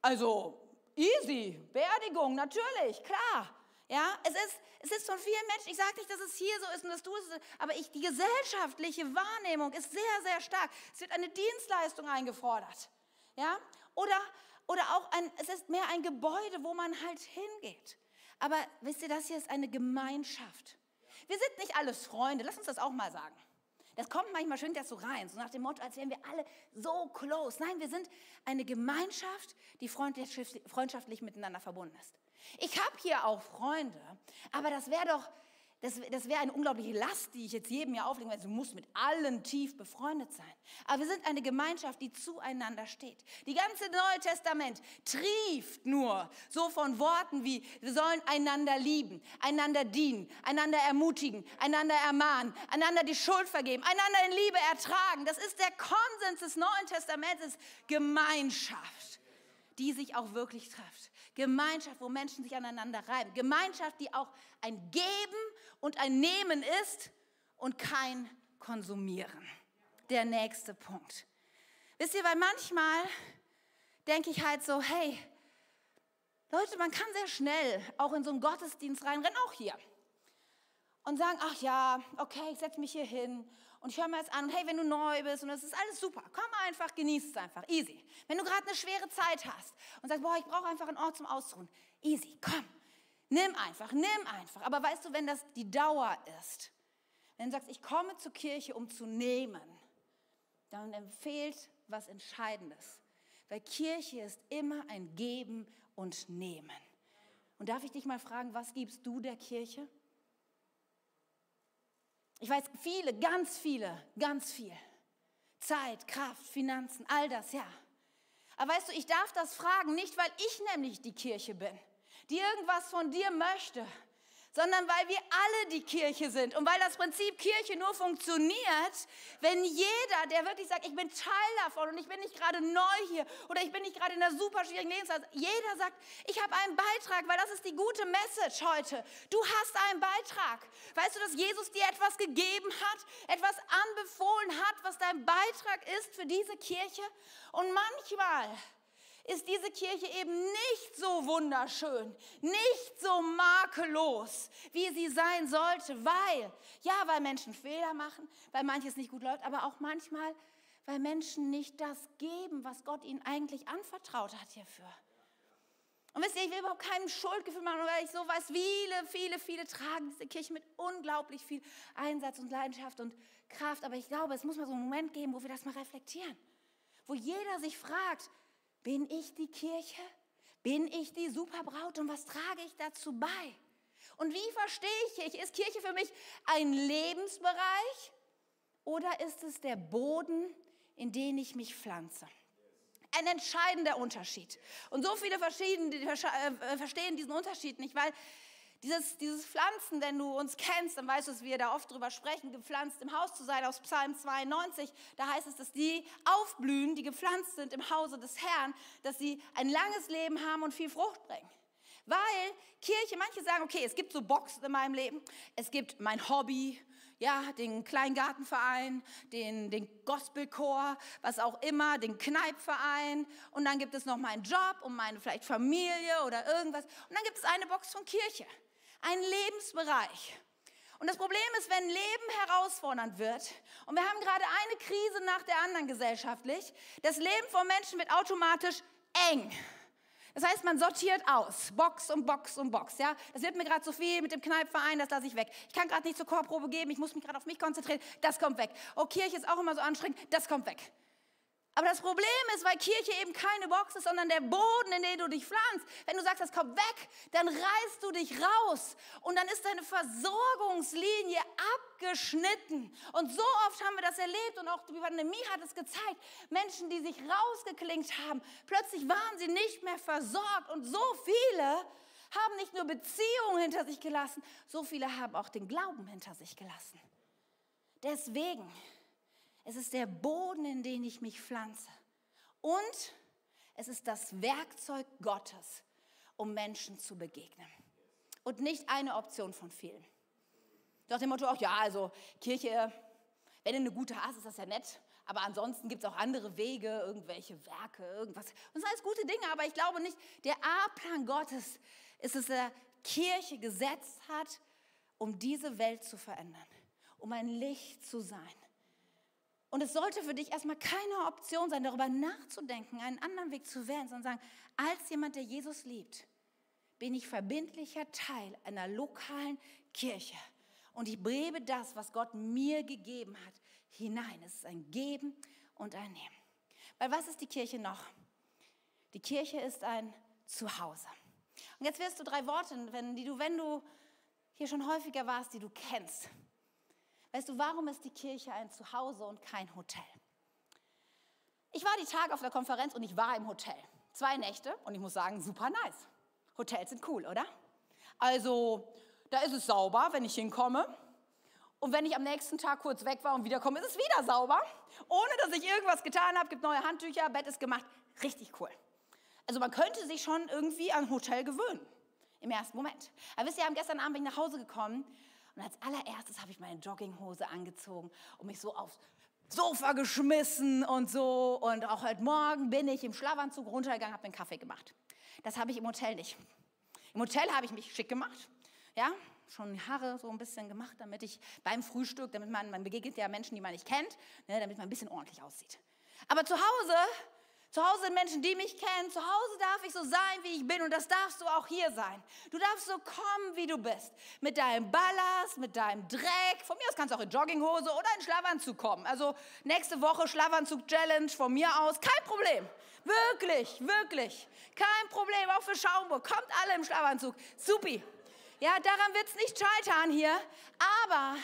also easy, Beerdigung, natürlich, klar. Ja, es ist, es ist von vielen Menschen, ich sage nicht, dass es hier so ist und dass du es, aber ich, die gesellschaftliche Wahrnehmung ist sehr, sehr stark. Es wird eine Dienstleistung eingefordert. Ja, oder, oder auch ein, es ist mehr ein Gebäude, wo man halt hingeht. Aber wisst ihr, das hier ist eine Gemeinschaft. Wir sind nicht alles Freunde, lass uns das auch mal sagen. Das kommt manchmal schön das so rein, so nach dem Motto, als wären wir alle so close. Nein, wir sind eine Gemeinschaft, die freundschaftlich miteinander verbunden ist. Ich habe hier auch Freunde, aber das wäre doch, das, das wäre eine unglaubliche Last, die ich jetzt jedem hier auflegen werde. Du musst mit allen tief befreundet sein. Aber wir sind eine Gemeinschaft, die zueinander steht. Die ganze Neue Testament trieft nur so von Worten wie, wir sollen einander lieben, einander dienen, einander ermutigen, einander ermahnen, einander die Schuld vergeben, einander in Liebe ertragen. Das ist der Konsens des Neuen Testaments, Gemeinschaft, die sich auch wirklich trifft. Gemeinschaft, wo Menschen sich aneinander reiben. Gemeinschaft, die auch ein Geben und ein Nehmen ist und kein Konsumieren. Der nächste Punkt. Wisst ihr, weil manchmal denke ich halt so, hey, Leute, man kann sehr schnell auch in so einen Gottesdienst reinrennen, auch hier. Und sagen, ach ja, okay, ich setze mich hier hin und ich höre mir das an. Und hey, wenn du neu bist und es ist alles super, komm einfach, genieß es einfach, easy. Wenn du gerade eine schwere Zeit hast und sagst, boah, ich brauche einfach einen Ort zum Ausruhen, easy, komm, nimm einfach, nimm einfach. Aber weißt du, wenn das die Dauer ist, wenn du sagst, ich komme zur Kirche, um zu nehmen, dann empfiehlt was Entscheidendes. Weil Kirche ist immer ein Geben und Nehmen. Und darf ich dich mal fragen, was gibst du der Kirche? Ich weiß viele, ganz viele, ganz viel. Zeit, Kraft, Finanzen, all das, ja. Aber weißt du, ich darf das fragen, nicht weil ich nämlich die Kirche bin, die irgendwas von dir möchte, sondern weil wir alle die Kirche sind und weil das Prinzip Kirche nur funktioniert, wenn jeder, der wirklich sagt, ich bin Teil davon und ich bin nicht gerade neu hier oder ich bin nicht gerade in einer super schwierigen Lebenszeit, jeder sagt, ich habe einen Beitrag, weil das ist die gute Message heute. Du hast einen Beitrag. Weißt du, dass Jesus dir etwas gegeben hat, etwas anbefohlen hat, was dein Beitrag ist für diese Kirche? Und manchmal ist diese Kirche eben nicht so wunderschön, nicht so makellos, wie sie sein sollte, weil, ja, weil Menschen Fehler machen, weil manches nicht gut läuft, aber auch manchmal, weil Menschen nicht das geben, was Gott ihnen eigentlich anvertraut hat hierfür. Und wisst ihr, ich will überhaupt keinem Schuldgefühl machen, weil ich so weiß, viele, viele, viele tragen diese Kirche mit unglaublich viel Einsatz und Leidenschaft und Kraft. Aber ich glaube, es muss mal so einen Moment geben, wo wir das mal reflektieren. Wo jeder sich fragt, bin ich die Kirche? Bin ich die Superbraut und was trage ich dazu bei? Und wie verstehe ich Kirche? Ist Kirche für mich ein Lebensbereich oder ist es der Boden, in den ich mich pflanze? Ein entscheidender Unterschied. Und so viele verschiedene, äh, verstehen diesen Unterschied nicht, weil dieses, dieses Pflanzen, wenn du uns kennst, dann weißt du, dass wir da oft drüber sprechen, gepflanzt im Haus zu sein, aus Psalm 92. Da heißt es, dass die aufblühen, die gepflanzt sind im Hause des Herrn, dass sie ein langes Leben haben und viel Frucht bringen. Weil Kirche, manche sagen, okay, es gibt so Boxen in meinem Leben. Es gibt mein Hobby, ja, den Kleingartenverein, den, den Gospelchor, was auch immer, den Kneipverein. Und dann gibt es noch meinen Job und meine vielleicht Familie oder irgendwas. Und dann gibt es eine Box von Kirche ein Lebensbereich. Und das Problem ist, wenn Leben herausfordernd wird, und wir haben gerade eine Krise nach der anderen gesellschaftlich, das Leben von Menschen wird automatisch eng. Das heißt, man sortiert aus, Box und Box und Box. Ja, das wird mir gerade zu viel mit dem Kneipverein, das lasse ich weg. Ich kann gerade nicht zur Chorprobe geben, ich muss mich gerade auf mich konzentrieren, das kommt weg. Oh, Kirche ist auch immer so anstrengend, das kommt weg. Aber das Problem ist, weil Kirche eben keine Box ist, sondern der Boden, in den du dich pflanzt. Wenn du sagst, das kommt weg, dann reißt du dich raus und dann ist deine Versorgungslinie abgeschnitten. Und so oft haben wir das erlebt und auch die Pandemie hat es gezeigt. Menschen, die sich rausgeklingt haben, plötzlich waren sie nicht mehr versorgt und so viele haben nicht nur Beziehungen hinter sich gelassen, so viele haben auch den Glauben hinter sich gelassen. Deswegen Es ist der Boden, in den ich mich pflanze. Und es ist das Werkzeug Gottes, um Menschen zu begegnen. Und nicht eine Option von vielen. Nach dem Motto auch, ja, also Kirche, wenn du eine gute hast, ist das ja nett. Aber ansonsten gibt es auch andere Wege, irgendwelche Werke, irgendwas. Und das sind alles gute Dinge, aber ich glaube nicht, der A-Plan Gottes ist es, der Kirche gesetzt hat, um diese Welt zu verändern, um ein Licht zu sein. Und es sollte für dich erstmal keine Option sein, darüber nachzudenken, einen anderen Weg zu wählen, sondern sagen, als jemand, der Jesus liebt, bin ich verbindlicher Teil einer lokalen Kirche. Und ich brebe das, was Gott mir gegeben hat, hinein. Es ist ein Geben und ein Nehmen. Weil was ist die Kirche noch? Die Kirche ist ein Zuhause. Und jetzt wirst du drei Worte, wenn, die du, wenn du hier schon häufiger warst, die du kennst. Weißt du, warum ist die Kirche ein Zuhause und kein Hotel? Ich war die Tage auf der Konferenz und ich war im Hotel. Zwei Nächte und ich muss sagen, super nice. Hotels sind cool, oder? Also, da ist es sauber, wenn ich hinkomme. Und wenn ich am nächsten Tag kurz weg war und wiederkomme, ist es wieder sauber. Ohne dass ich irgendwas getan habe, gibt neue Handtücher, Bett ist gemacht. Richtig cool. Also man könnte sich schon irgendwie an Hotel gewöhnen. Im ersten Moment. Aber wisst ihr, gestern Abend bin ich nach Hause gekommen und als allererstes habe ich meine Jogginghose angezogen und mich so aufs Sofa geschmissen und so. Und auch heute Morgen bin ich im Schlafanzug runtergegangen, habe einen Kaffee gemacht. Das habe ich im Hotel nicht. Im Hotel habe ich mich schick gemacht. Ja, schon die Haare so ein bisschen gemacht, damit ich beim Frühstück, damit man, man begegnet ja Menschen, die man nicht kennt, ne, damit man ein bisschen ordentlich aussieht. Aber zu Hause zu Hause sind Menschen, die mich kennen. Zu Hause darf ich so sein, wie ich bin. Und das darfst du auch hier sein. Du darfst so kommen, wie du bist. Mit deinem Ballast, mit deinem Dreck. Von mir aus kannst du auch in Jogginghose oder in Schlafanzug kommen. Also nächste Woche Schlafanzug-Challenge von mir aus. Kein Problem. Wirklich, wirklich. Kein Problem. Auch für Schaumburg. Kommt alle im Schlafanzug. Supi. Ja, daran wird es nicht scheitern hier. Aber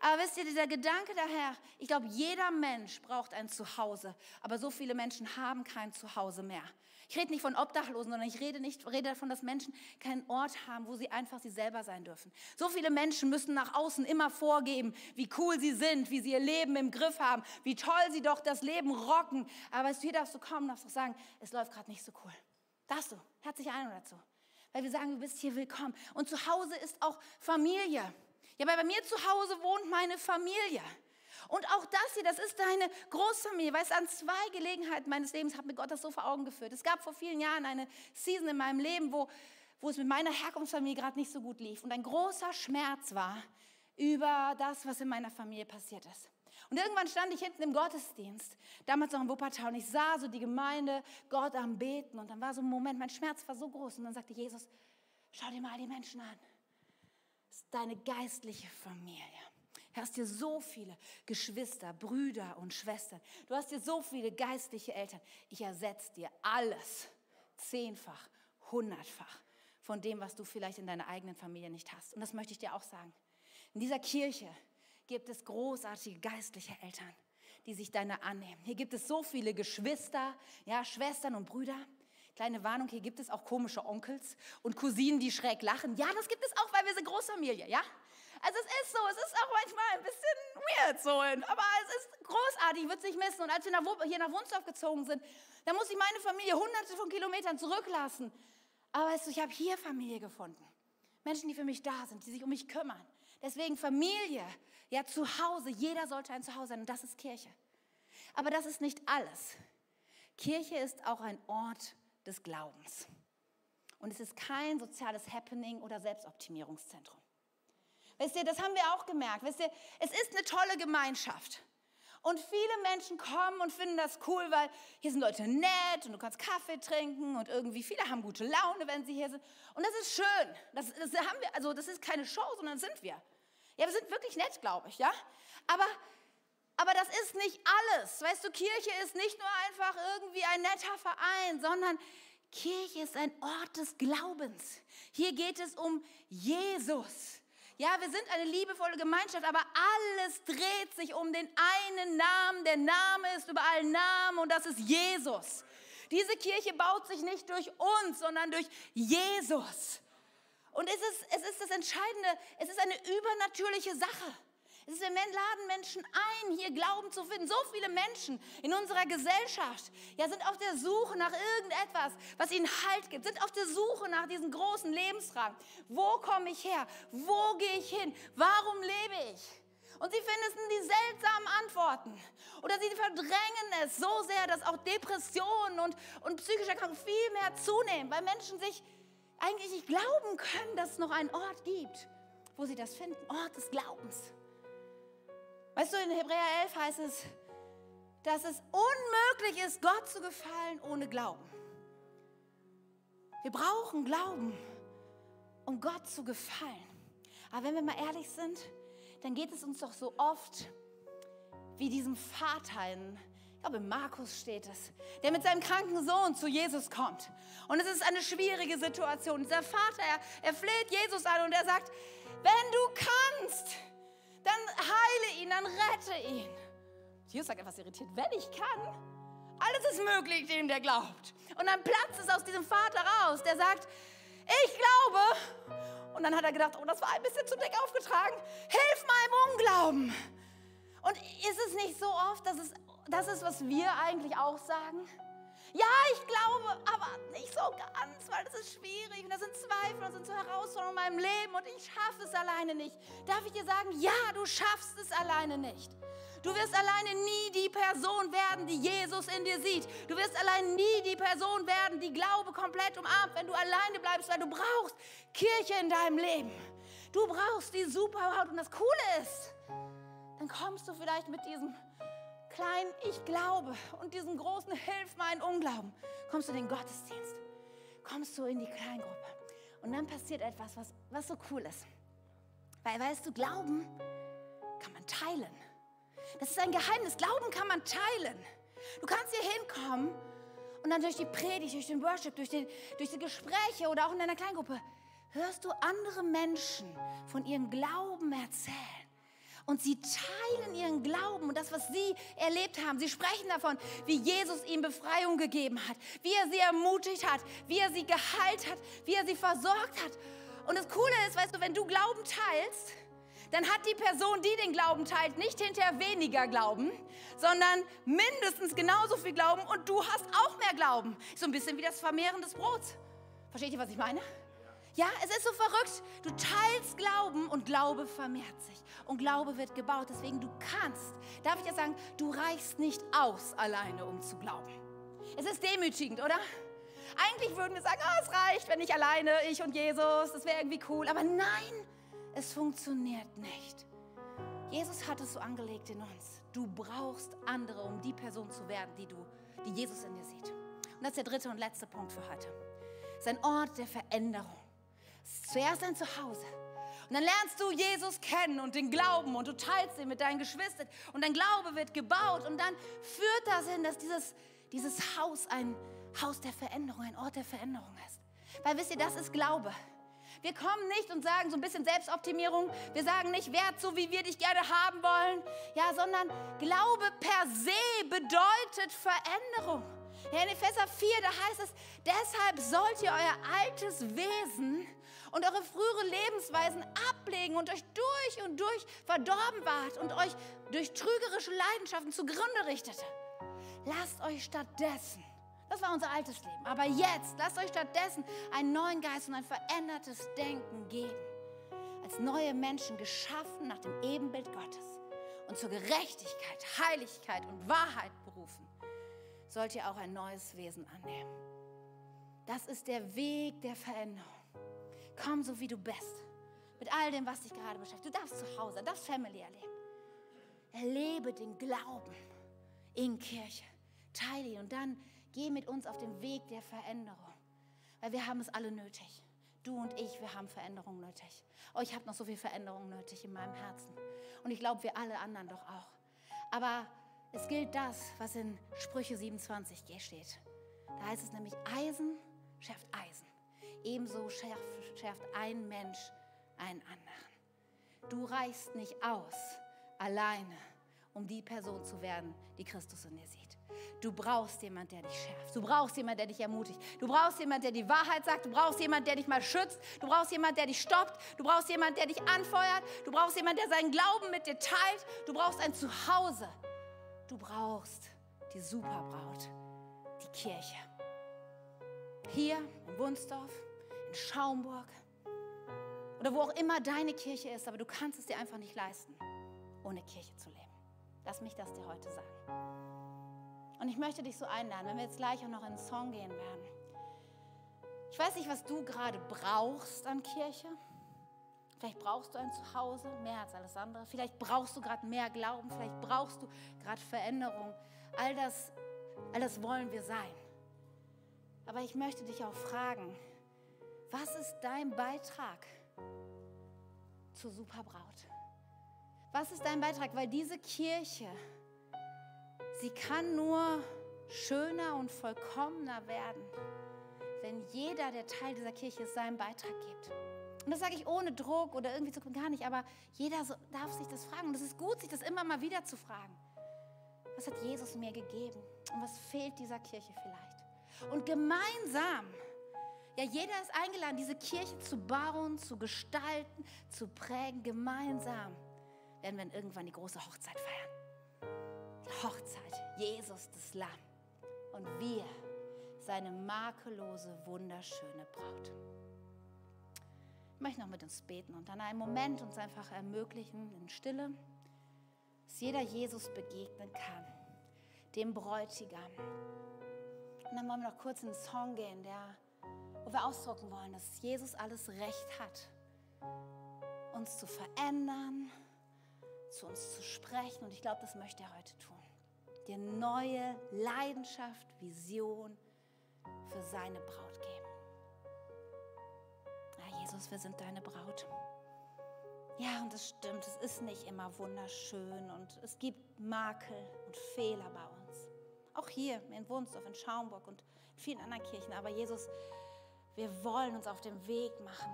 aber wisst ihr, dieser Gedanke daher, ich glaube, jeder Mensch braucht ein Zuhause, aber so viele Menschen haben kein Zuhause mehr. Ich rede nicht von Obdachlosen, sondern ich rede, nicht, rede davon, dass Menschen keinen Ort haben, wo sie einfach sie selber sein dürfen. So viele Menschen müssen nach außen immer vorgeben, wie cool sie sind, wie sie ihr Leben im Griff haben, wie toll sie doch das Leben rocken. Aber weißt du, hier darfst du kommen, darfst du sagen, es läuft gerade nicht so cool. Darfst du, herzlich ein dazu. Weil wir sagen, du bist hier willkommen. Und zu Hause ist auch Familie. Ja, aber bei mir zu Hause wohnt meine Familie. Und auch das hier, das ist deine Großfamilie. Weißt du, an zwei Gelegenheiten meines Lebens hat mir Gott das so vor Augen geführt. Es gab vor vielen Jahren eine Season in meinem Leben, wo, wo es mit meiner Herkunftsfamilie gerade nicht so gut lief. Und ein großer Schmerz war über das, was in meiner Familie passiert ist. Und irgendwann stand ich hinten im Gottesdienst, damals noch in Wuppertal, und ich sah so die Gemeinde, Gott am Beten. Und dann war so ein Moment, mein Schmerz war so groß. Und dann sagte Jesus, schau dir mal die Menschen an deine geistliche Familie. Du hast dir so viele Geschwister, Brüder und Schwestern. Du hast dir so viele geistliche Eltern. Ich ersetze dir alles zehnfach, hundertfach von dem, was du vielleicht in deiner eigenen Familie nicht hast. Und das möchte ich dir auch sagen. In dieser Kirche gibt es großartige geistliche Eltern, die sich deiner annehmen. Hier gibt es so viele Geschwister, ja, Schwestern und Brüder, Kleine Warnung, hier gibt es auch komische Onkels und Cousinen, die schräg lachen. Ja, das gibt es auch, weil wir sind Großfamilie, ja? Also es ist so, es ist auch manchmal ein bisschen weird so, aber es ist großartig, ich würde es nicht missen. Und als wir nach, hier nach Wunsdorf gezogen sind, da musste ich meine Familie hunderte von Kilometern zurücklassen. Aber weißt du, ich habe hier Familie gefunden. Menschen, die für mich da sind, die sich um mich kümmern. Deswegen Familie, ja zu Hause, jeder sollte ein Zuhause sein und das ist Kirche. Aber das ist nicht alles. Kirche ist auch ein Ort des Glaubens. Und es ist kein soziales Happening oder Selbstoptimierungszentrum. Wisst ihr, das haben wir auch gemerkt. Wisst ihr, es ist eine tolle Gemeinschaft. Und viele Menschen kommen und finden das cool, weil hier sind Leute nett und du kannst Kaffee trinken und irgendwie viele haben gute Laune, wenn sie hier sind. Und das ist schön. Das, das haben wir, also das ist keine Show, sondern sind wir. Ja, wir sind wirklich nett, glaube ich, ja. Aber aber das ist nicht alles. Weißt du, Kirche ist nicht nur einfach irgendwie ein netter Verein, sondern Kirche ist ein Ort des Glaubens. Hier geht es um Jesus. Ja, wir sind eine liebevolle Gemeinschaft, aber alles dreht sich um den einen Namen. Der Name ist über allen Namen und das ist Jesus. Diese Kirche baut sich nicht durch uns, sondern durch Jesus. Und es ist, es ist das Entscheidende, es ist eine übernatürliche Sache. Es ist, wir laden Menschen ein, hier Glauben zu finden. So viele Menschen in unserer Gesellschaft ja, sind auf der Suche nach irgendetwas, was ihnen Halt gibt, sind auf der Suche nach diesen großen Lebensfragen. Wo komme ich her? Wo gehe ich hin? Warum lebe ich? Und sie finden die seltsamen Antworten. Oder sie verdrängen es so sehr, dass auch Depressionen und, und psychische Erkrankungen viel mehr zunehmen, weil Menschen sich eigentlich nicht glauben können, dass es noch einen Ort gibt, wo sie das finden. Ort des Glaubens. Weißt du, in Hebräer 11 heißt es, dass es unmöglich ist, Gott zu gefallen ohne Glauben. Wir brauchen Glauben, um Gott zu gefallen. Aber wenn wir mal ehrlich sind, dann geht es uns doch so oft wie diesem Vater in, ich glaube, in Markus steht es, der mit seinem kranken Sohn zu Jesus kommt. Und es ist eine schwierige Situation. Dieser Vater, er, er fleht Jesus an und er sagt, wenn du kannst, dann heile ihn, dann rette ihn. Jesus sagt etwas irritiert, wenn ich kann, alles ist möglich dem, der glaubt. Und dann platzt es aus diesem Vater raus, der sagt, ich glaube. Und dann hat er gedacht, oh, das war ein bisschen zu dick aufgetragen. Hilf meinem Unglauben. Und ist es nicht so oft, dass es das ist, was wir eigentlich auch sagen? Ja, ich glaube, aber nicht so ganz, weil das ist schwierig und das sind Zweifel und das sind so Herausforderungen in meinem Leben und ich schaffe es alleine nicht. Darf ich dir sagen, ja, du schaffst es alleine nicht. Du wirst alleine nie die Person werden, die Jesus in dir sieht. Du wirst alleine nie die Person werden, die Glaube komplett umarmt, wenn du alleine bleibst, weil du brauchst Kirche in deinem Leben. Du brauchst die Superhaut und das Coole ist, dann kommst du vielleicht mit diesem kleinen Ich glaube und diesen großen Hilf meinen Unglauben, kommst du in den Gottesdienst, kommst du in die Kleingruppe. Und dann passiert etwas, was, was so cool ist. Weil, weißt du, Glauben kann man teilen. Das ist ein Geheimnis. Glauben kann man teilen. Du kannst hier hinkommen und dann durch die Predigt, durch den Worship, durch, den, durch die Gespräche oder auch in deiner Kleingruppe hörst du andere Menschen von ihrem Glauben erzählen. Und sie teilen ihren Glauben und das, was sie erlebt haben. Sie sprechen davon, wie Jesus ihnen Befreiung gegeben hat, wie er sie ermutigt hat, wie er sie geheilt hat, wie er sie versorgt hat. Und das Coole ist, weißt du, wenn du Glauben teilst, dann hat die Person, die den Glauben teilt, nicht hinterher weniger Glauben, sondern mindestens genauso viel Glauben und du hast auch mehr Glauben. So ein bisschen wie das Vermehren des Brots. Versteht ihr, was ich meine? Ja, es ist so verrückt. Du teilst Glauben und Glaube vermehrt sich. Und Glaube wird gebaut. Deswegen, du kannst, darf ich dir sagen, du reichst nicht aus alleine, um zu glauben. Es ist demütigend, oder? Eigentlich würden wir sagen, oh, es reicht, wenn ich alleine, ich und Jesus, das wäre irgendwie cool. Aber nein, es funktioniert nicht. Jesus hat es so angelegt in uns. Du brauchst andere, um die Person zu werden, die, du, die Jesus in dir sieht. Und das ist der dritte und letzte Punkt für heute. Es ist ein Ort der Veränderung. Zuerst ein Zuhause. Und dann lernst du Jesus kennen und den Glauben und du teilst ihn mit deinen Geschwistern und dein Glaube wird gebaut und dann führt das hin, dass dieses, dieses Haus ein Haus der Veränderung, ein Ort der Veränderung ist. Weil wisst ihr, das ist Glaube. Wir kommen nicht und sagen so ein bisschen Selbstoptimierung. Wir sagen nicht, werd so, wie wir dich gerne haben wollen. Ja, sondern Glaube per se bedeutet Veränderung. Ja, in Epheser 4, da heißt es, deshalb sollt ihr euer altes Wesen und eure frühere Lebensweisen ablegen und euch durch und durch verdorben wart und euch durch trügerische Leidenschaften zugrunde richtete. Lasst euch stattdessen, das war unser altes Leben, aber jetzt lasst euch stattdessen einen neuen Geist und ein verändertes Denken geben. Als neue Menschen geschaffen nach dem Ebenbild Gottes und zur Gerechtigkeit, Heiligkeit und Wahrheit berufen, sollt ihr auch ein neues Wesen annehmen. Das ist der Weg der Veränderung. Komm so, wie du bist. Mit all dem, was dich gerade beschäftigt. Du darfst zu Hause, darfst Family erleben. Erlebe den Glauben in Kirche. Teile ihn und dann geh mit uns auf den Weg der Veränderung. Weil wir haben es alle nötig. Du und ich, wir haben Veränderung nötig. Oh, ich habe noch so viel Veränderung nötig in meinem Herzen. Und ich glaube, wir alle anderen doch auch. Aber es gilt das, was in Sprüche 27 steht. Da heißt es nämlich, Eisen schärft Eisen. Ebenso schärft, schärft ein Mensch einen anderen. Du reichst nicht aus alleine, um die Person zu werden, die Christus in dir sieht. Du brauchst jemanden, der dich schärft. Du brauchst jemanden, der dich ermutigt. Du brauchst jemanden, der die Wahrheit sagt. Du brauchst jemanden, der dich mal schützt. Du brauchst jemanden, der dich stoppt. Du brauchst jemanden, der dich anfeuert. Du brauchst jemanden, der seinen Glauben mit dir teilt. Du brauchst ein Zuhause. Du brauchst die Superbraut, die Kirche. Hier in Wunsdorf, Schaumburg oder wo auch immer deine Kirche ist, aber du kannst es dir einfach nicht leisten, ohne Kirche zu leben. Lass mich das dir heute sagen. Und ich möchte dich so einladen, wenn wir jetzt gleich auch noch in den Song gehen werden. Ich weiß nicht, was du gerade brauchst an Kirche. Vielleicht brauchst du ein Zuhause, mehr als alles andere. Vielleicht brauchst du gerade mehr Glauben. Vielleicht brauchst du gerade Veränderung. All das, all das wollen wir sein. Aber ich möchte dich auch fragen, was ist dein Beitrag zur Superbraut? Was ist dein Beitrag? Weil diese Kirche, sie kann nur schöner und vollkommener werden, wenn jeder, der Teil dieser Kirche ist, seinen Beitrag gibt. Und das sage ich ohne Druck oder irgendwie zu gar nicht, aber jeder so, darf sich das fragen. Und es ist gut, sich das immer mal wieder zu fragen. Was hat Jesus mir gegeben? Und was fehlt dieser Kirche vielleicht? Und gemeinsam, ja, jeder ist eingeladen, diese Kirche zu bauen, zu gestalten, zu prägen. Gemeinsam werden wir irgendwann die große Hochzeit feiern. Die Hochzeit, Jesus, das Lamm. Und wir, seine makellose, wunderschöne Braut. Ich möchte noch mit uns beten und dann einen Moment uns einfach ermöglichen in Stille, dass jeder Jesus begegnen kann, dem Bräutigam. Und dann wollen wir noch kurz in den Song gehen, der, wo wir ausdrucken wollen, dass Jesus alles Recht hat, uns zu verändern, zu uns zu sprechen. Und ich glaube, das möchte er heute tun. Dir neue Leidenschaft, Vision für seine Braut geben. Jesus, wir sind deine Braut. Ja, und das stimmt, es ist nicht immer wunderschön und es gibt Makel und Fehler bei uns. Auch hier in Wunsdorf, in Schaumburg und in vielen anderen Kirchen. Aber Jesus, wir wollen uns auf den Weg machen.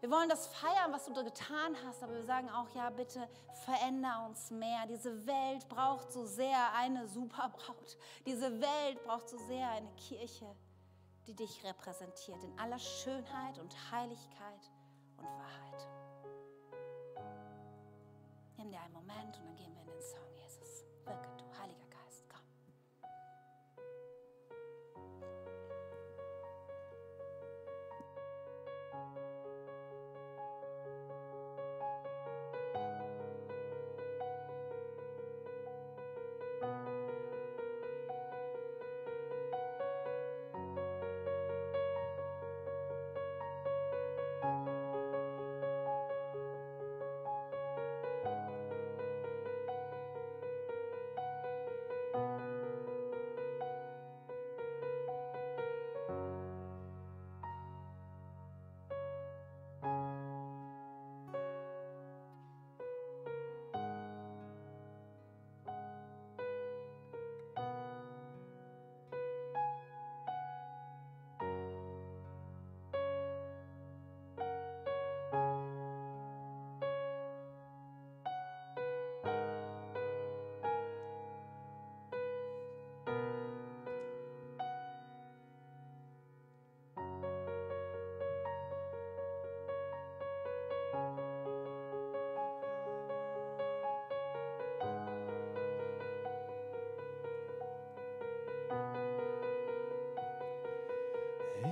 Wir wollen das feiern, was du da getan hast, aber wir sagen auch, ja, bitte veränder uns mehr. Diese Welt braucht so sehr eine Superbraut. Diese Welt braucht so sehr eine Kirche, die dich repräsentiert in aller Schönheit und Heiligkeit und Wahrheit. Nimm dir einen Moment und dann gehen wir in den Song, Jesus. Wirke du,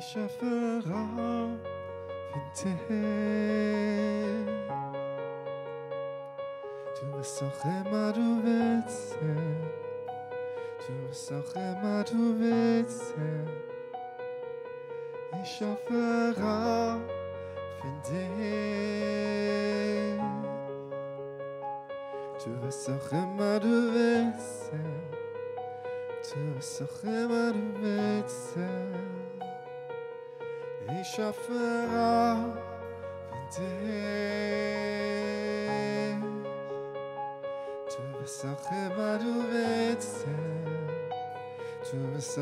Ich schaffe Raum für dich. Du bist auch immer du willst sein. Du bist auch immer du willst sein. Ich schaffe Raum für dich. Du bist auch immer du willst sein. Du bist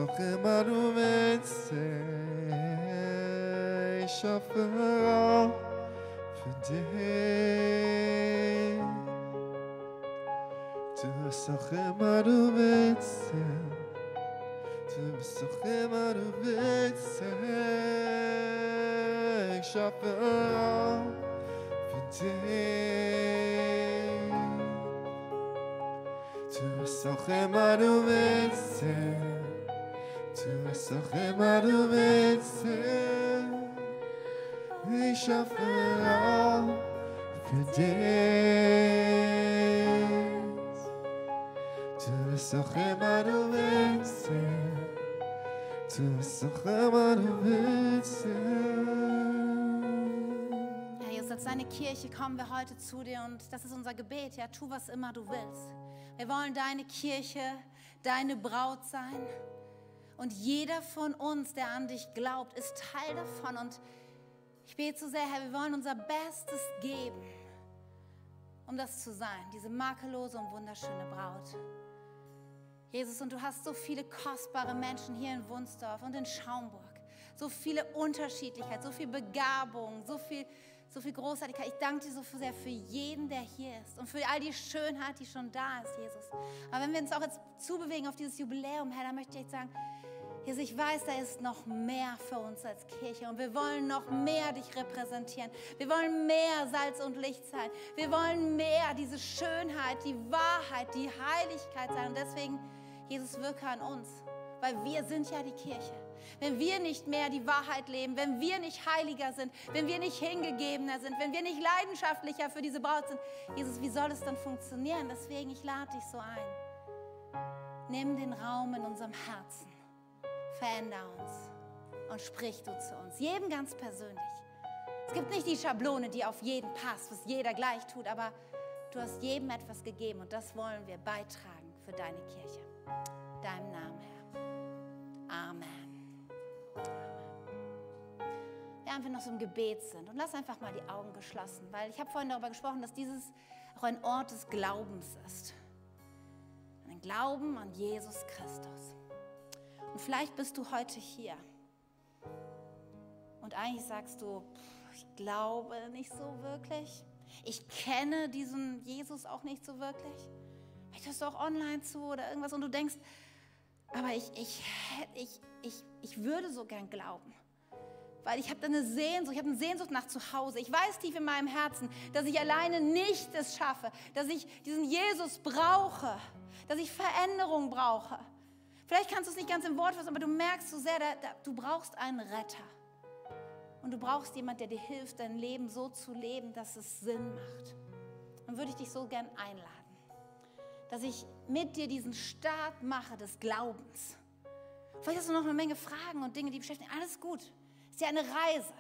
auch immer du willst sein. Ich וסוחב ערבי צהק שפר ותק Tu sochem adu vetze Tu sochem adu vetze Ich schaffe für dich Du sochem adu vetze du bist auch immer du willst sein. Herr Jesus, als deine Kirche kommen wir heute zu dir und das ist unser Gebet. Ja, tu was immer du willst. Wir wollen deine Kirche, deine Braut sein. Und jeder von uns, der an dich glaubt, ist Teil davon. Und ich bete so sehr, Herr, wir wollen unser Bestes geben, um das zu sein, diese makellose und wunderschöne Braut. Jesus, und du hast so viele kostbare Menschen hier in Wunsdorf und in Schaumburg. So viele Unterschiedlichkeit, so viel Begabung, so viel, so viel Großartigkeit. Ich danke dir so sehr für jeden, der hier ist und für all die Schönheit, die schon da ist, Jesus. Aber wenn wir uns auch jetzt zubewegen auf dieses Jubiläum, Herr, dann möchte ich sagen, Jesus, ich weiß, da ist noch mehr für uns als Kirche und wir wollen noch mehr dich repräsentieren. Wir wollen mehr Salz und Licht sein. Wir wollen mehr diese Schönheit, die Wahrheit, die Heiligkeit sein. Und deswegen, Jesus, wirke an uns, weil wir sind ja die Kirche. Wenn wir nicht mehr die Wahrheit leben, wenn wir nicht heiliger sind, wenn wir nicht hingegebener sind, wenn wir nicht leidenschaftlicher für diese Braut sind, Jesus, wie soll es dann funktionieren? Deswegen, ich lade dich so ein. Nimm den Raum in unserem Herzen veränder uns und sprich du zu uns, jedem ganz persönlich. Es gibt nicht die Schablone, die auf jeden passt, was jeder gleich tut, aber du hast jedem etwas gegeben und das wollen wir beitragen für deine Kirche. Deinem Namen, Herr. Amen. Während wir noch so im Gebet sind und lass einfach mal die Augen geschlossen, weil ich habe vorhin darüber gesprochen, dass dieses auch ein Ort des Glaubens ist. Ein Glauben an Jesus Christus. Und vielleicht bist du heute hier und eigentlich sagst du, ich glaube nicht so wirklich. Ich kenne diesen Jesus auch nicht so wirklich. Vielleicht hörst du auch online zu oder irgendwas und du denkst, aber ich, ich, ich, ich, ich würde so gern glauben. Weil ich habe eine Sehnsucht, ich habe eine Sehnsucht nach zu Hause. Ich weiß tief in meinem Herzen, dass ich alleine nicht es schaffe, dass ich diesen Jesus brauche, dass ich Veränderung brauche. Vielleicht kannst du es nicht ganz im Wort fassen, aber du merkst so sehr, da, da, du brauchst einen Retter. Und du brauchst jemanden, der dir hilft, dein Leben so zu leben, dass es Sinn macht. Dann würde ich dich so gern einladen, dass ich mit dir diesen Start mache des Glaubens. Vielleicht hast du noch eine Menge Fragen und Dinge, die beschäftigen. Alles gut. Ist ja eine Reise.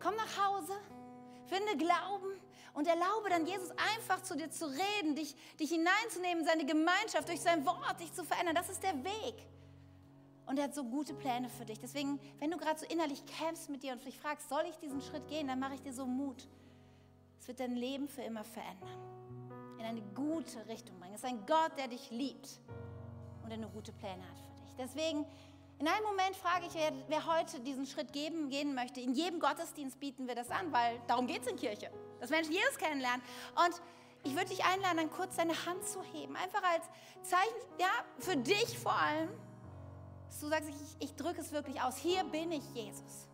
Komm nach Hause, finde Glauben und erlaube dann Jesus einfach zu dir zu reden, dich, dich hineinzunehmen in seine Gemeinschaft, durch sein Wort dich zu verändern. Das ist der Weg. Und er hat so gute Pläne für dich. Deswegen, wenn du gerade so innerlich kämpfst mit dir und dich fragst, soll ich diesen Schritt gehen, dann mache ich dir so Mut. Es wird dein Leben für immer verändern. In eine gute Richtung bringen. Es ist ein Gott, der dich liebt und der gute Pläne hat für dich. Deswegen, in einem Moment frage ich, wer, wer heute diesen Schritt geben, gehen möchte. In jedem Gottesdienst bieten wir das an, weil darum geht es in Kirche dass Menschen Jesus kennenlernen. Und ich würde dich einladen, dann kurz deine Hand zu heben. Einfach als Zeichen, ja, für dich vor allem. Dass du sagst, ich, ich drücke es wirklich aus. Hier bin ich, Jesus.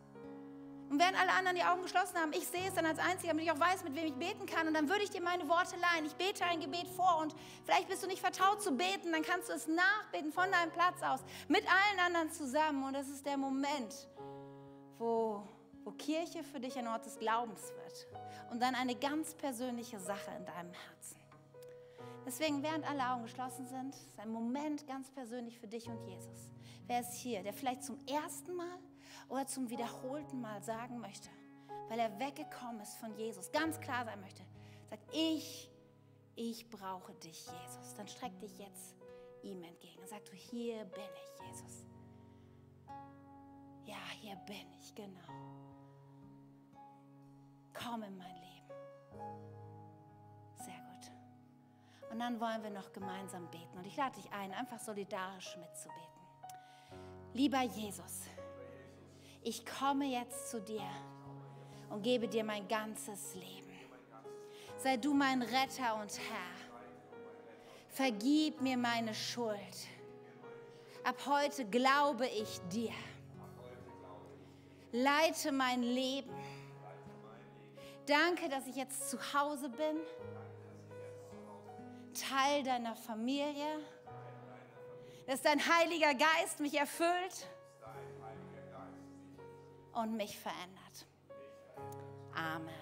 Und während alle anderen die Augen geschlossen haben, ich sehe es dann als Einziger, damit ich auch weiß, mit wem ich beten kann. Und dann würde ich dir meine Worte leihen. Ich bete ein Gebet vor und vielleicht bist du nicht vertraut zu beten, dann kannst du es nachbeten von deinem Platz aus, mit allen anderen zusammen. Und das ist der Moment, wo, wo Kirche für dich ein Ort des Glaubens wird und dann eine ganz persönliche Sache in deinem Herzen. Deswegen, während alle Augen geschlossen sind, ist ein Moment ganz persönlich für dich und Jesus. Wer ist hier, der vielleicht zum ersten Mal oder zum wiederholten Mal sagen möchte, weil er weggekommen ist von Jesus, ganz klar sein möchte, sagt, ich, ich brauche dich, Jesus. Dann streck dich jetzt ihm entgegen. Sag du, hier bin ich, Jesus. Ja, hier bin ich, genau. Komm in mein Und dann wollen wir noch gemeinsam beten. Und ich lade dich ein, einfach solidarisch mitzubeten. Lieber Jesus, ich komme jetzt zu dir und gebe dir mein ganzes Leben. Sei du mein Retter und Herr. Vergib mir meine Schuld. Ab heute glaube ich dir. Leite mein Leben. Danke, dass ich jetzt zu Hause bin. Teil deiner Familie. Dass dein Heiliger Geist mich erfüllt und mich verändert. Amen.